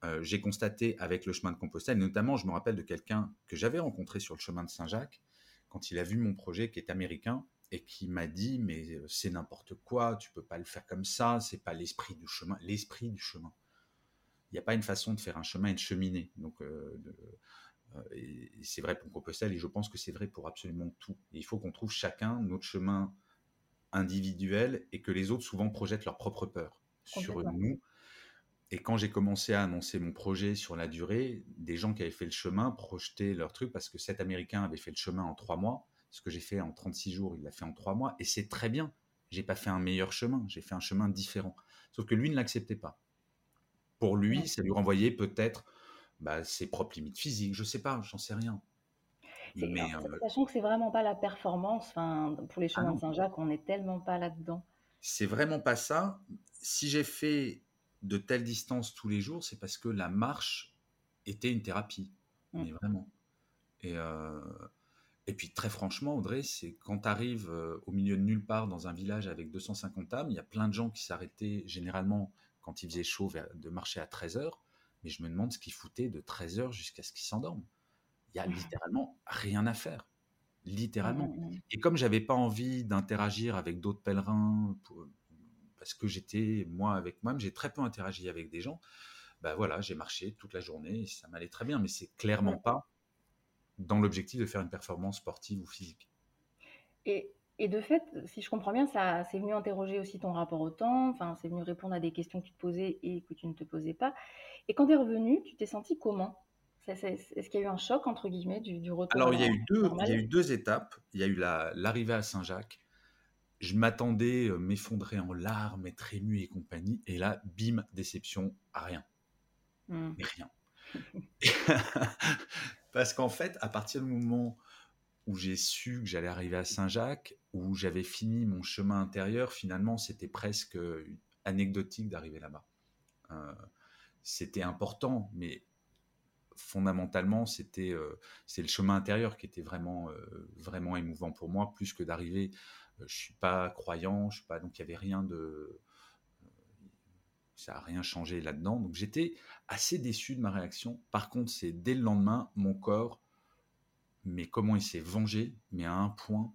Euh, j'ai constaté avec le chemin de Compostelle, notamment, je me rappelle de quelqu'un que j'avais rencontré sur le chemin de Saint-Jacques, quand il a vu mon projet qui est américain, et qui m'a dit mais euh, c'est n'importe quoi, tu peux pas le faire comme ça, c'est pas l'esprit du chemin, l'esprit du chemin. Il n'y a pas une façon de faire un chemin et de cheminer. Donc euh, euh, c'est vrai pour Compostelle et je pense que c'est vrai pour absolument tout. il faut qu'on trouve chacun notre chemin individuel et que les autres souvent projettent leur propre peur sur nous. Et quand j'ai commencé à annoncer mon projet sur la durée, des gens qui avaient fait le chemin projetaient leur truc parce que cet Américain avait fait le chemin en trois mois ce que j'ai fait en 36 jours, il l'a fait en 3 mois, et c'est très bien. J'ai pas fait un meilleur chemin, j'ai fait un chemin différent. Sauf que lui ne l'acceptait pas. Pour lui, ça lui renvoyait peut-être bah, ses propres limites physiques, je sais pas, j'en sais rien. Mais, euh, sachant que c'est vraiment pas la performance, pour les ah chemins de Saint-Jacques, on n'est tellement pas là-dedans. C'est vraiment pas ça. Si j'ai fait de telles distances tous les jours, c'est parce que la marche était une thérapie. Mmh. Mais vraiment. Et, euh, et puis très franchement, Audrey, c'est quand tu arrives euh, au milieu de nulle part dans un village avec 250 âmes, il y a plein de gens qui s'arrêtaient généralement quand il faisait chaud de marcher à 13 heures. Mais je me demande ce qu'ils foutaient de 13 heures jusqu'à ce qu'ils s'endorment. Il y a littéralement rien à faire. Littéralement. Mmh, mmh, mmh. Et comme j'avais pas envie d'interagir avec d'autres pèlerins, parce que j'étais moi avec moi, j'ai très peu interagi avec des gens. Bah voilà, j'ai marché toute la journée, et ça m'allait très bien, mais c'est clairement pas dans l'objectif de faire une performance sportive ou physique. Et, et, de fait, si je comprends bien, ça c'est venu interroger aussi ton rapport au temps, enfin, c'est venu répondre à des questions que tu te posais et que tu ne te posais pas. Et quand tu es revenu, tu t'es senti comment? Est-ce qu'il y a eu un choc, entre guillemets, du, du retour Alors, il y, a eu deux, il y a eu deux étapes. Il y a eu l'arrivée à Saint-Jacques. Je m'attendais euh, m'effondrer en larmes, être ému et compagnie. Et là, bim, déception, à rien. Mmh. Rien. Parce qu'en fait, à partir du moment où j'ai su que j'allais arriver à Saint-Jacques, où j'avais fini mon chemin intérieur, finalement, c'était presque anecdotique d'arriver là-bas. Euh, c'était important, mais fondamentalement, c'était euh, c'est le chemin intérieur qui était vraiment euh, vraiment émouvant pour moi, plus que d'arriver. je suis pas croyant, je suis pas donc il y avait rien de ça n'a rien changé là-dedans. Donc j'étais assez déçu de ma réaction. Par contre, c'est dès le lendemain, mon corps, mais comment il s'est vengé, mais à un point,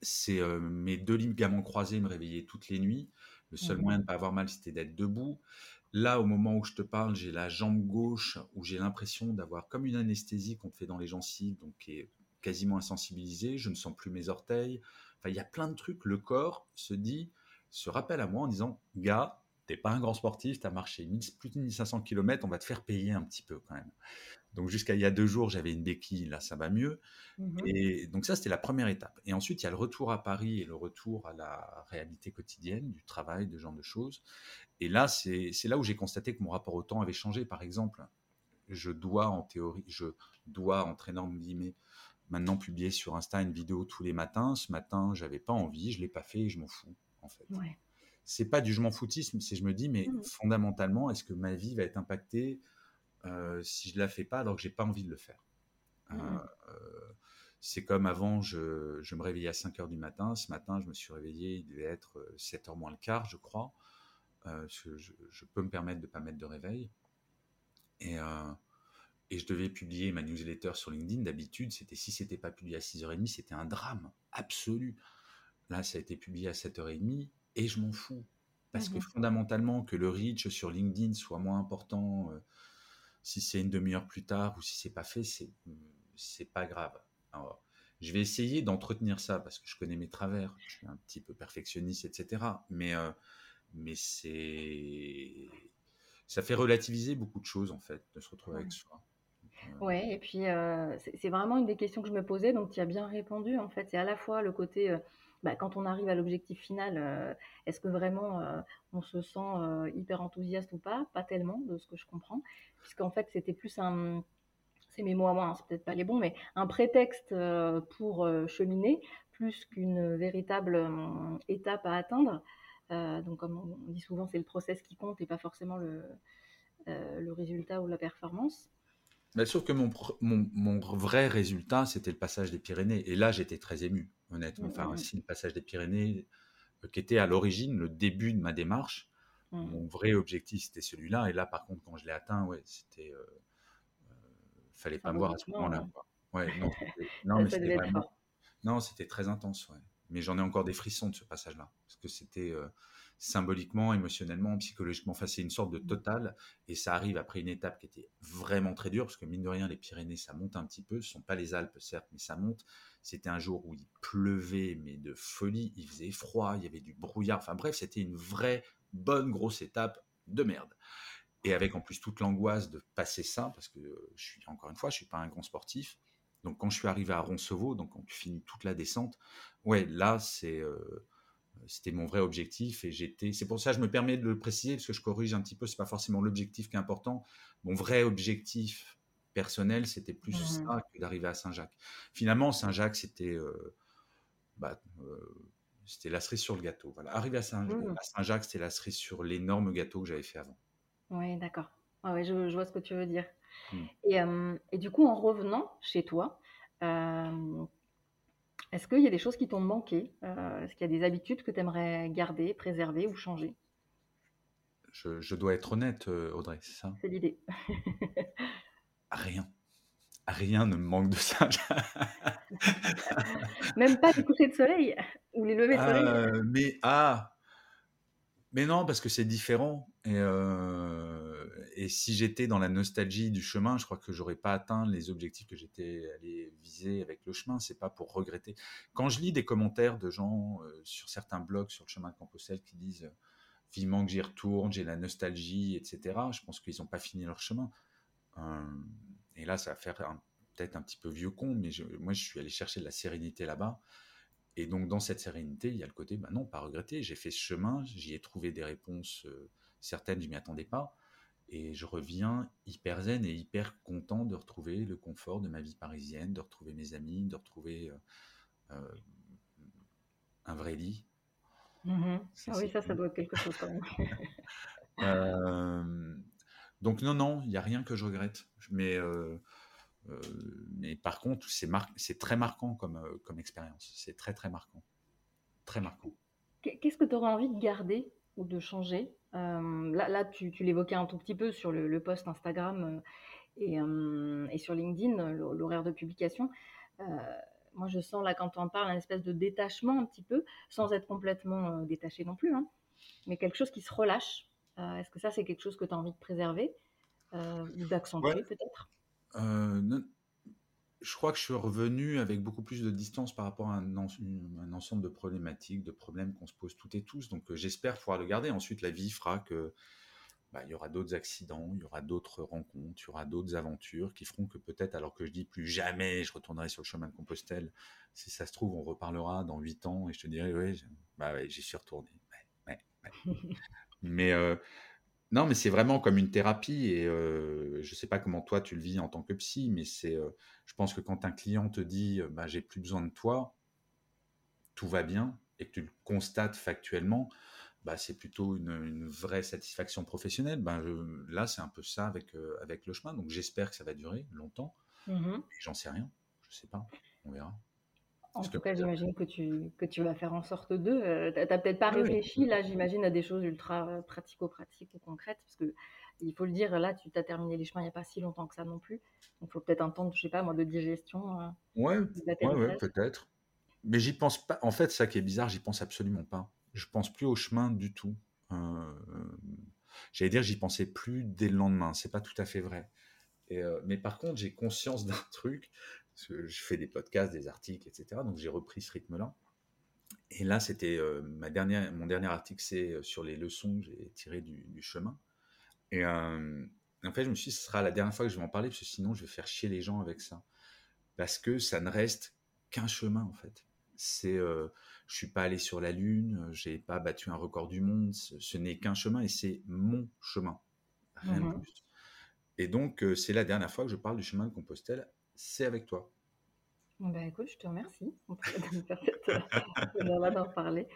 c'est euh, mes deux ligaments croisés me réveillaient toutes les nuits. Le seul mmh moyen de ne pas avoir mal, c'était d'être debout. Là, au moment où je te parle, j'ai la jambe gauche où j'ai l'impression d'avoir comme une anesthésie qu'on te fait dans les gencives, donc qui est quasiment insensibilisée. Je ne sens plus mes orteils. Enfin, il y a plein de trucs. Le corps se dit, se rappelle à moi en disant, gars, t'es pas un grand sportif, tu as marché plus de 1500 km, on va te faire payer un petit peu quand même. Donc jusqu'à il y a deux jours, j'avais une béquille, là ça va mieux. Mmh et donc ça, c'était la première étape. Et ensuite, il y a le retour à Paris et le retour à la réalité quotidienne, du travail, de ce genre de choses. Et là, c'est là où j'ai constaté que mon rapport au temps avait changé. Par exemple, je dois en théorie, je dois, entre énormes guillemets, maintenant publier sur Insta une vidéo tous les matins. Ce matin, j'avais pas envie, je l'ai pas fait et je m'en fous, en fait. Ouais c'est pas du je m'en foutisme, c'est je me dis, mais mmh. fondamentalement, est-ce que ma vie va être impactée euh, si je la fais pas alors que j'ai pas envie de le faire? Euh, mmh. euh, C'est comme avant, je, je, me réveillais à 5 heures du matin. Ce matin, je me suis réveillé, il devait être 7 heures moins le quart, je crois. Je, je, peux me permettre de pas mettre de réveil. Et, et je devais publier ma newsletter sur LinkedIn. D'habitude, c'était si c'était pas publié à 6h30, c'était un drame absolu. Là, ça a été publié à 7h30 et je m'en fous. Parce que mmh fondamentalement, que le reach sur LinkedIn soit moins important euh, si c'est une demi-heure plus tard ou si c'est pas fait, c'est c'est pas grave. Alors, je vais essayer d'entretenir ça parce que je connais mes travers, je suis un petit peu perfectionniste, etc. Mais euh, mais c'est ça fait relativiser beaucoup de choses en fait de se retrouver avec soi. Euh, ouais, et puis c'est vraiment une des questions que je me posais, donc tu as bien répondu en fait. C'est à la fois le côté bah, quand on arrive à l'objectif final, est-ce que vraiment on se sent hyper enthousiaste ou pas? Pas tellement, de ce que je comprends, puisqu'en fait c'était plus un, c'est mes mots à moi, hein, c'est peut-être pas les bons, mais un prétexte pour cheminer plus qu'une véritable étape à atteindre. donc comme on dit souvent, c'est le process qui compte et pas forcément le résultat ou la performance. Bien sûr que mon, mon, mon vrai résultat, c'était le passage des Pyrénées. Et là, j'étais très ému, honnêtement. Enfin, mmh, mmh. si le passage des Pyrénées, euh, qui était à l'origine le début de ma démarche, mmh. mon vrai objectif, c'était celui-là. Et là, par contre, quand je l'ai atteint, ouais, c'était. Euh, euh fallait pas me voir à ce moment-là. Ouais, non, non mais c'était vraiment. Non, c'était très intense, ouais. Mais j'en ai encore des frissons de ce passage-là. Parce que c'était. Symboliquement, émotionnellement, psychologiquement. Enfin, c'est une sorte de mmh. total. Et ça arrive après une étape qui était vraiment très dure, parce que mine de rien, les Pyrénées, ça monte un petit peu. Ce ne sont pas les Alpes, certes, mais ça monte. C'était un jour où il pleuvait, mais de folie. Il faisait froid, il y avait du brouillard. Enfin bref, c'était une vraie bonne grosse étape de merde. Et avec en plus toute l'angoisse de passer ça, parce que je suis, encore une fois, je suis pas un grand sportif. Donc quand je suis arrivé à Roncevaux, donc quand tu finis toute la descente, ouais, là, c'est... Euh, c'était mon vrai objectif et j'étais. C'est pour ça que je me permets de le préciser parce que je corrige un petit peu. C'est pas forcément l'objectif qui est important. Mon vrai objectif personnel, c'était plus mmh ça que d'arriver à Saint-Jacques. Finalement, Saint-Jacques, c'était euh, bah, euh, c'était la cerise sur le gâteau. Voilà. Arriver à, mmh. jacques c'était la cerise sur l'énorme gâteau que j'avais fait avant. Oui, d'accord. ouais, je, vois ce que tu veux dire. Mmh. Et, et, du coup, en revenant chez toi, est-ce qu'il y a des choses qui t'ont manqué euh, Est-ce qu'il y a des habitudes que tu aimerais garder, préserver ou changer? Je, dois être honnête, euh, Audrey, c'est ça? C'est l'idée. Rien. Rien ne me manque de ça. Même pas les couchers de soleil ou les levées de soleil euh, Mais ah, mais non, parce que c'est différent. Et, et si j'étais dans la nostalgie du chemin, je crois que j'aurais pas atteint les objectifs que j'étais allé viser avec le chemin. C'est pas pour regretter. Quand je lis des commentaires de gens euh, sur certains blogs sur le chemin de Compostelle qui disent euh, vivement que j'y retourne, j'ai la nostalgie, etc. Je pense qu'ils n'ont pas fini leur chemin. Euh, et là, ça va faire peut-être un petit peu vieux con, mais moi, je suis allé chercher de la sérénité là-bas. Et donc, dans cette sérénité, il y a le côté, bah non, pas regretter. J'ai fait ce chemin, j'y ai trouvé des réponses certaines, je m'y attendais pas. Et je reviens hyper zen et hyper content de retrouver le confort de ma vie parisienne, de retrouver mes amis, de retrouver euh, euh, un vrai lit. Mmh ah oui, ça, ça doit être quelque chose quand même. Euh, donc non, non, il n'y a rien que je regrette. Mais, mais par contre, c'est c'est très marquant comme, comme expérience. C'est très, très marquant. Très marquant. Qu'est-ce que tu aurais envie de garder ou de changer là, là, tu, l'évoquais un tout petit peu sur le, post Instagram euh, euh, et, sur LinkedIn, l'horaire de publication. moi, je sens là, quand on en parle, un espèce de détachement un petit peu, sans être complètement détaché non plus, hein, mais quelque chose qui se relâche. Est-ce que ça, c'est quelque chose que tu as envie de préserver ou d'accentuer peut-être? Je crois que je suis revenu avec beaucoup plus de distance par rapport à un, ensemble de problématiques, de problèmes qu'on se pose toutes et tous. Donc euh, j'espère pouvoir le garder. Ensuite, la vie fera que bah, il y aura d'autres accidents, il y aura d'autres rencontres, il y aura d'autres aventures qui feront que peut-être, alors que je dis plus jamais je retournerai sur le chemin de Compostelle, si ça se trouve, on reparlera dans huit ans et je te dirai, oui, bah j'y suis retourné. Mais euh, non, mais c'est vraiment comme une thérapie et je ne sais pas comment toi tu le vis en tant que psy, mais c'est, je pense que quand un client te dit bah, j'ai plus besoin de toi, tout va bien et que tu le constates factuellement, bah, c'est plutôt une, vraie satisfaction professionnelle. Ben, là, c'est un peu ça avec, avec le chemin. Donc j'espère que ça va durer longtemps. Mmh j'en sais rien, je sais pas, on verra. En tout cas, j'imagine que tu, que tu vas faire en sorte d'eux. Euh, tu n'as peut-être pas réfléchi, là, j'imagine, à des choses ultra euh, pratico-pratiques ou concrètes, parce que il faut le dire, là, tu as terminé les chemins il n'y a pas si longtemps que ça non plus. Donc, il faut peut-être un temps, je sais pas, moi, de digestion. Euh, ouais, ouais, peut-être. Mais j'y pense pas. En fait, ça qui est bizarre, j'y pense absolument pas. Je pense plus au chemin du tout. J'allais dire, j'y pensais plus dès le lendemain. C'est pas tout à fait vrai. Et, mais par contre, j'ai conscience d'un truc je fais des podcasts, des articles, etc. Donc j'ai repris ce rythme-là. Et là, c'était euh, ma dernière, mon dernier article, c'est euh, sur les leçons que j'ai tirées du, chemin. Et euh, en fait, je me suis dit, ce sera la dernière fois que je vais en parler, parce que sinon, je vais faire chier les gens avec ça. Parce que ça ne reste qu'un chemin, en fait. C'est, Je suis pas allé sur la lune, j'ai pas battu un record du monde. Ce, n'est qu'un chemin et c'est mon chemin, rien de Mmh plus. Et donc, c'est la dernière fois que je parle du chemin de Compostelle. C'est avec toi. Bah, écoute, je te remercie cas de me d'en parler.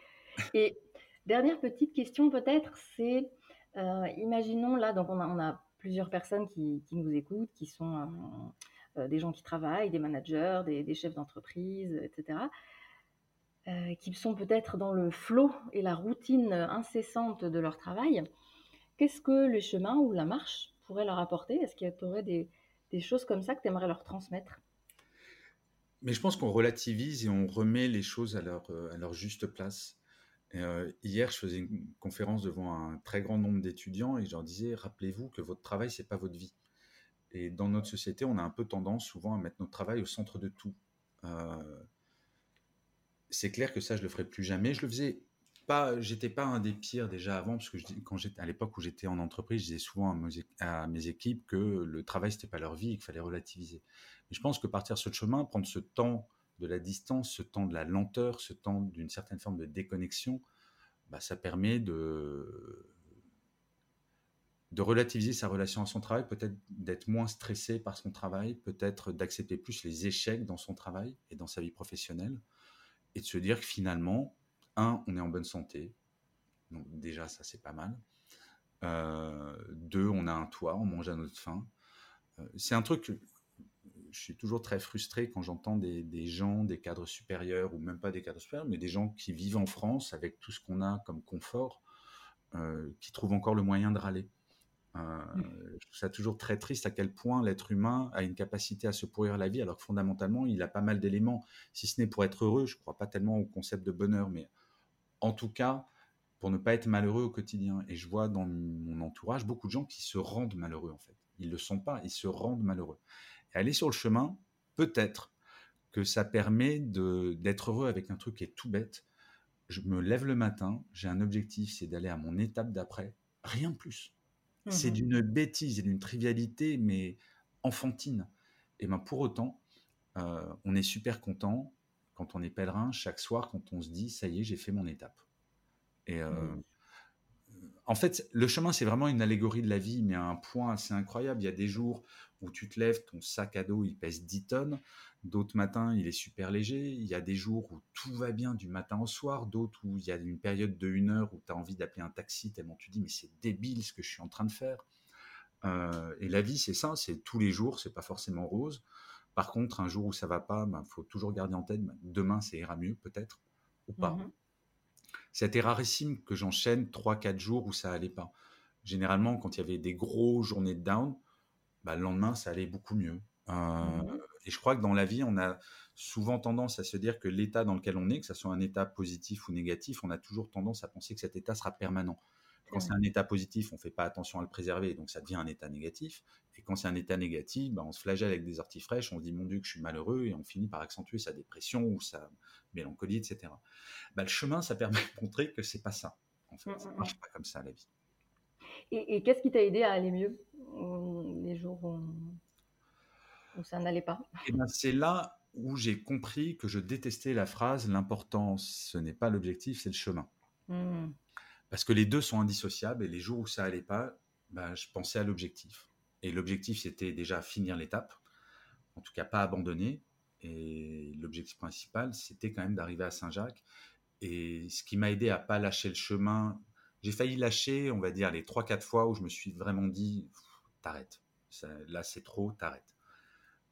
Et dernière petite question peut-être, c'est euh, imaginons là, donc on a, on a plusieurs personnes qui, qui nous écoutent, qui sont euh, euh, des gens qui travaillent, des managers, des, des chefs d'entreprise, etc., qui sont peut-être dans le flot et la routine incessante de leur travail. Qu'est-ce que le chemin ou la marche pourrait leur apporter? Est-ce qu'il y aurait des, des choses comme ça que tu aimerais leur transmettre? Mais je pense qu'on relativise et on remet les choses à leur, euh, juste place. Euh, hier, je faisais une conférence devant un très grand nombre d'étudiants et je leur disais, rappelez-vous que votre travail, c'est pas votre vie. Et dans notre société, on a un peu tendance souvent à mettre notre travail au centre de tout. Euh, c'est clair que ça, je le ferai plus jamais. Je le faisais pas, j'étais pas un des pires déjà avant, parce que quand j'étais à l'époque où j'étais en entreprise, je disais souvent à mes, équipes que le travail c'était pas leur vie qu'il fallait relativiser. Mais je pense que partir sur le chemin, prendre ce temps de la distance, ce temps de la lenteur, ce temps d'une certaine forme de déconnexion, bah, ça permet de de relativiser sa relation à son travail, peut-être d'être moins stressé par son travail, peut-être d'accepter plus les échecs dans son travail et dans sa vie professionnelle, et de se dire que finalement, un, on est en bonne santé, donc déjà ça c'est pas mal. Euh, deux, on a un toit, on mange à notre faim. Euh, c'est un truc, je suis toujours très frustré quand j'entends des, des, gens, des cadres supérieurs, ou même pas des cadres supérieurs, mais des gens qui vivent en France avec tout ce qu'on a comme confort, euh, qui trouvent encore le moyen de râler. Euh, je trouve ça toujours très triste à quel point l'être humain a une capacité à se pourrir la vie, alors que fondamentalement, il a pas mal d'éléments. Si ce n'est pour être heureux, je ne crois pas tellement au concept de bonheur, mais en tout cas, pour ne pas être malheureux au quotidien. Et je vois dans mon entourage beaucoup de gens qui se rendent malheureux, en fait. Ils ne le sont pas, ils se rendent malheureux. Et aller sur le chemin, peut-être que ça permet d'être heureux avec un truc qui est tout bête. Je me lève le matin, j'ai un objectif, c'est d'aller à mon étape d'après, rien de plus. Mmh. C'est d'une bêtise et d'une trivialité, mais enfantine. Et ben pour autant, euh, on est super content quand on est pèlerin chaque soir, quand on se dit ça y est, j'ai fait mon étape. Et euh, mmh. en fait, le chemin, c'est vraiment une allégorie de la vie, mais à un point assez incroyable. Il y a des jours où tu te lèves, ton sac à dos, il pèse 10 tonnes. D'autres matins, il est super léger. Il y a des jours où tout va bien du matin au soir. D'autres où il y a une période de une heure où tu as envie d'appeler un taxi tellement tu dis mais c'est débile ce que je suis en train de faire. Euh, et la vie, c'est ça, c'est tous les jours, c'est pas forcément rose. Par contre, un jour où ça va pas, il ben, faut toujours garder en tête, ben, demain ça ira mieux peut-être, ou pas. Mmh. C'était rarissime que j'enchaîne 3-4 jours où ça allait pas. Généralement, quand il y avait des gros journées de down, ben, le lendemain, ça allait beaucoup mieux. Euh, mmh. Et je crois que dans la vie, on a souvent tendance à se dire que l'état dans lequel on est, que ce soit un état positif ou négatif, on a toujours tendance à penser que cet état sera permanent. Quand c'est un état positif, on ne fait pas attention à le préserver, donc ça devient un état négatif. Et quand c'est un état négatif, ben on se flagelle avec des orties fraîches, on se dit mon Dieu que je suis malheureux, et on finit par accentuer sa dépression ou sa mélancolie, etc. Ben, le chemin, ça permet de montrer que c'est pas ça. En fait, ça ne marche pas comme ça la vie. Et, et qu'est-ce qui t'a aidé à aller mieux les jours où, où ça n'allait pas? Et ben, C'est là où j'ai compris que je détestais la phrase l'important, ce n'est pas l'objectif, c'est le chemin. Mmh. Parce que les deux sont indissociables et les jours où ça allait pas, bah, je pensais à l'objectif. Et l'objectif, c'était déjà finir l'étape, en tout cas pas abandonner. Et l'objectif principal, c'était quand même d'arriver à Saint-Jacques. Et ce qui m'a aidé à pas lâcher le chemin, j'ai failli lâcher, on va dire, les 3-4 fois où je me suis vraiment dit, t'arrêtes, là c'est trop, t'arrêtes.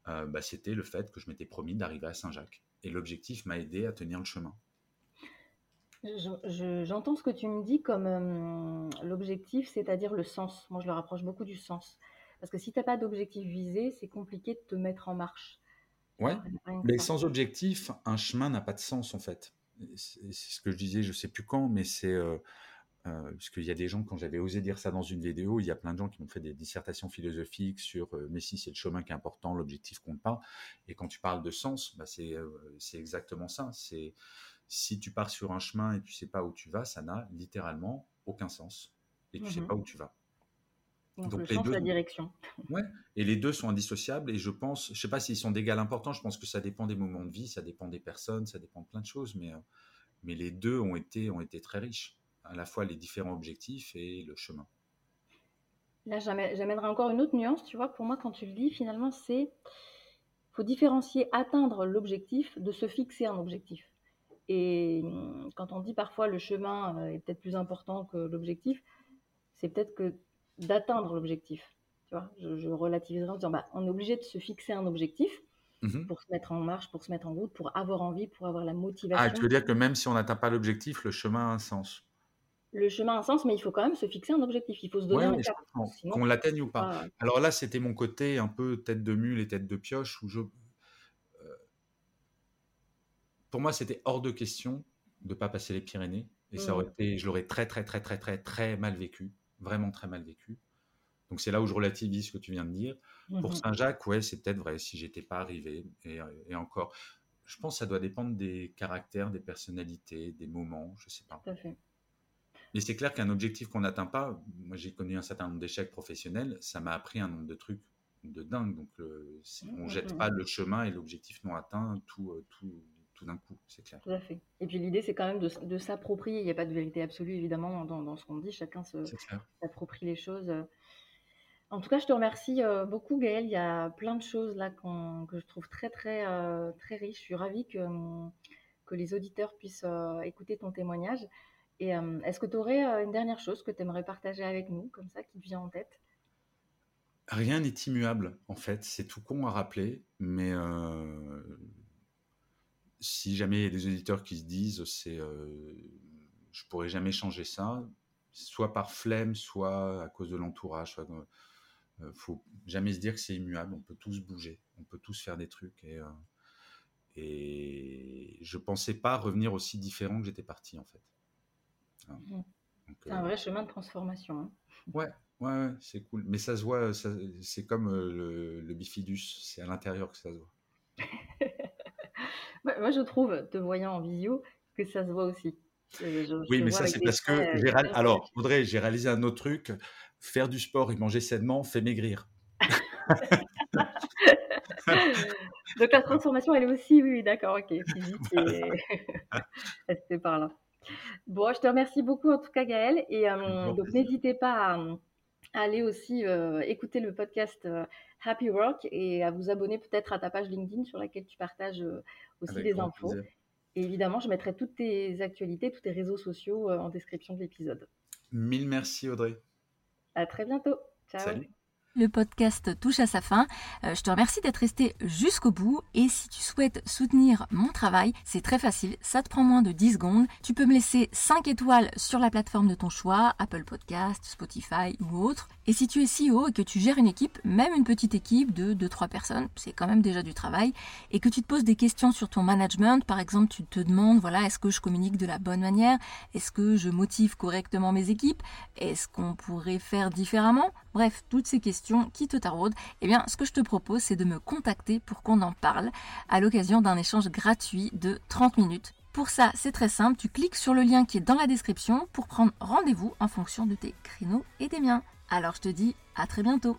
Euh, bah, c'était le fait que je m'étais promis d'arriver à Saint-Jacques. Et l'objectif m'a aidé à tenir le chemin. J'entends ce que tu me dis comme euh, l'objectif, c'est-à-dire le sens. Moi, je le rapproche beaucoup du sens. Parce que si tu n'as pas d'objectif visé, c'est compliqué de te mettre en marche. Ouais, mais sans objectif, un chemin n'a pas de sens en fait. C'est ce que je disais, je sais plus quand, mais c'est euh, euh, parce qu'il y a des gens, quand j'avais osé dire ça dans une vidéo, il y a plein de gens qui m'ont fait des dissertations philosophiques sur euh, mais si c'est le chemin qui est important, l'objectif compte pas. Et quand tu parles de sens, bah, c'est euh, c'est exactement ça. C'est si tu pars sur un chemin et tu sais pas où tu vas, ça n'a littéralement aucun sens. Et tu sais Mhm. pas où tu vas. Donc, Donc le les deux, la direction. ouais, et les deux sont indissociables. Et je pense, je sais pas s'ils sont d'égal importance. Je pense que ça dépend des moments de vie, ça dépend des personnes, ça dépend de plein de choses. Mais euh, mais les deux ont été, ont été très riches, à la fois les différents objectifs et le chemin. Là, j'amènerai encore une autre nuance, tu vois, pour moi, quand tu le dis, finalement, c'est faut différencier atteindre l'objectif de se fixer un objectif. Et hum, quand on dit parfois le chemin euh, est peut-être plus important que l'objectif, c'est peut-être que d'atteindre l'objectif. Tu vois, je, je relativiserai en disant bah, on est obligé de se fixer un objectif mmh pour se mettre en marche, pour se mettre en route, pour avoir envie, pour avoir la motivation. Ah, tu veux dire que même si on n'atteint pas l'objectif, le chemin a un sens? Le chemin a un sens, mais il faut quand même se fixer un objectif. Il faut se donner un cap. Qu'on l'atteigne ou pas. Alors là, c'était mon côté un peu tête de mule et tête de pioche où je. Pour moi, c'était hors de question de ne pas passer les Pyrénées. Et ça aurait mmh. été, je l'aurais très, très, très, très, très, très mal vécu. Vraiment très mal vécu. Donc c'est là où je relativise ce que tu viens de dire. Pour mmh Saint-Jacques, ouais, c'est peut-être vrai si j'étais pas arrivé. Et, euh, et, encore, je pense que ça doit dépendre des caractères, des personnalités, des moments, je sais pas. Tout à fait. Mais c'est clair qu'un objectif qu'on n'atteint pas, moi j'ai connu un certain nombre d'échecs professionnels, ça m'a appris un nombre de trucs de dingue. Donc euh, on ne jette mmh, pas le chemin et l'objectif non atteint tout, euh, tout, tout d'un coup, c'est clair. Tout à fait. Et puis l'idée c'est quand même de, de s'approprier, il n'y a pas de vérité absolue évidemment dans, dans ce qu'on dit, chacun s'approprie les choses. En tout cas, je te remercie euh, beaucoup, Gaël. Il y a plein de choses là que je trouve très, très, très riches. Je suis ravie que, que les auditeurs puissent écouter ton témoignage. Et est-ce que tu aurais une dernière chose que tu aimerais partager avec nous, comme ça, qui te vient en tête? Rien n'est immuable, en fait. C'est tout con à rappeler, mais si jamais il y a des auditeurs qui se disent c'est je pourrais jamais changer ça, soit par flemme, soit à cause de l'entourage, soit faut jamais se dire que c'est immuable. On peut tous bouger, on peut tous faire des trucs et et je pensais pas revenir aussi différent que j'étais parti en fait. Mmh. C'est un euh, vrai chemin de transformation. Hein. Ouais, ouais, c'est cool. Mais ça se voit, c'est comme euh, le, bifidus, c'est à l'intérieur que ça se voit. Moi, je trouve, te voyant en visio, que ça se voit aussi. oui, mais ça, c'est parce que. Alors, Audrey, j'ai réalisé un autre truc faire du sport et manger sainement fait maigrir. Donc, la transformation, elle est aussi, oui, d'accord, ok. Physique et. par là. Bon, je te remercie beaucoup en tout cas, Gaël. Et euh, donc, n'hésitez pas à, aller aussi euh, écouter le podcast euh, Happy Work et à vous abonner peut-être à ta page LinkedIn sur laquelle tu partages aussi des infos. Et évidemment, je mettrai toutes tes actualités, tous tes réseaux sociaux en description de l'épisode. Mille merci, Audrey. À très bientôt. Ciao. Salut. Le podcast touche à sa fin. Euh, je te remercie d'être resté jusqu'au bout et si tu souhaites soutenir mon travail, c'est très facile, ça te prend moins de 10 secondes. Tu peux me laisser 5 étoiles sur la plateforme de ton choix, Apple Podcast, Spotify ou autre. Et si tu es CEO et que tu gères une équipe, même une petite équipe de 2-3 personnes, c'est quand même déjà du travail, et que tu te poses des questions sur ton management, par exemple tu te demandes, voilà, est-ce que je communique de la bonne manière? Est-ce que je motive correctement mes équipes? Est-ce qu'on pourrait faire différemment? Bref, toutes ces questions qui te taraudent, eh bien ce que je te propose c'est de me contacter pour qu'on en parle à l'occasion d'un échange gratuit de 30 minutes. Pour ça, c'est très simple, tu cliques sur le lien qui est dans la description pour prendre rendez-vous en fonction de tes créneaux et des miens. Alors je te dis à très bientôt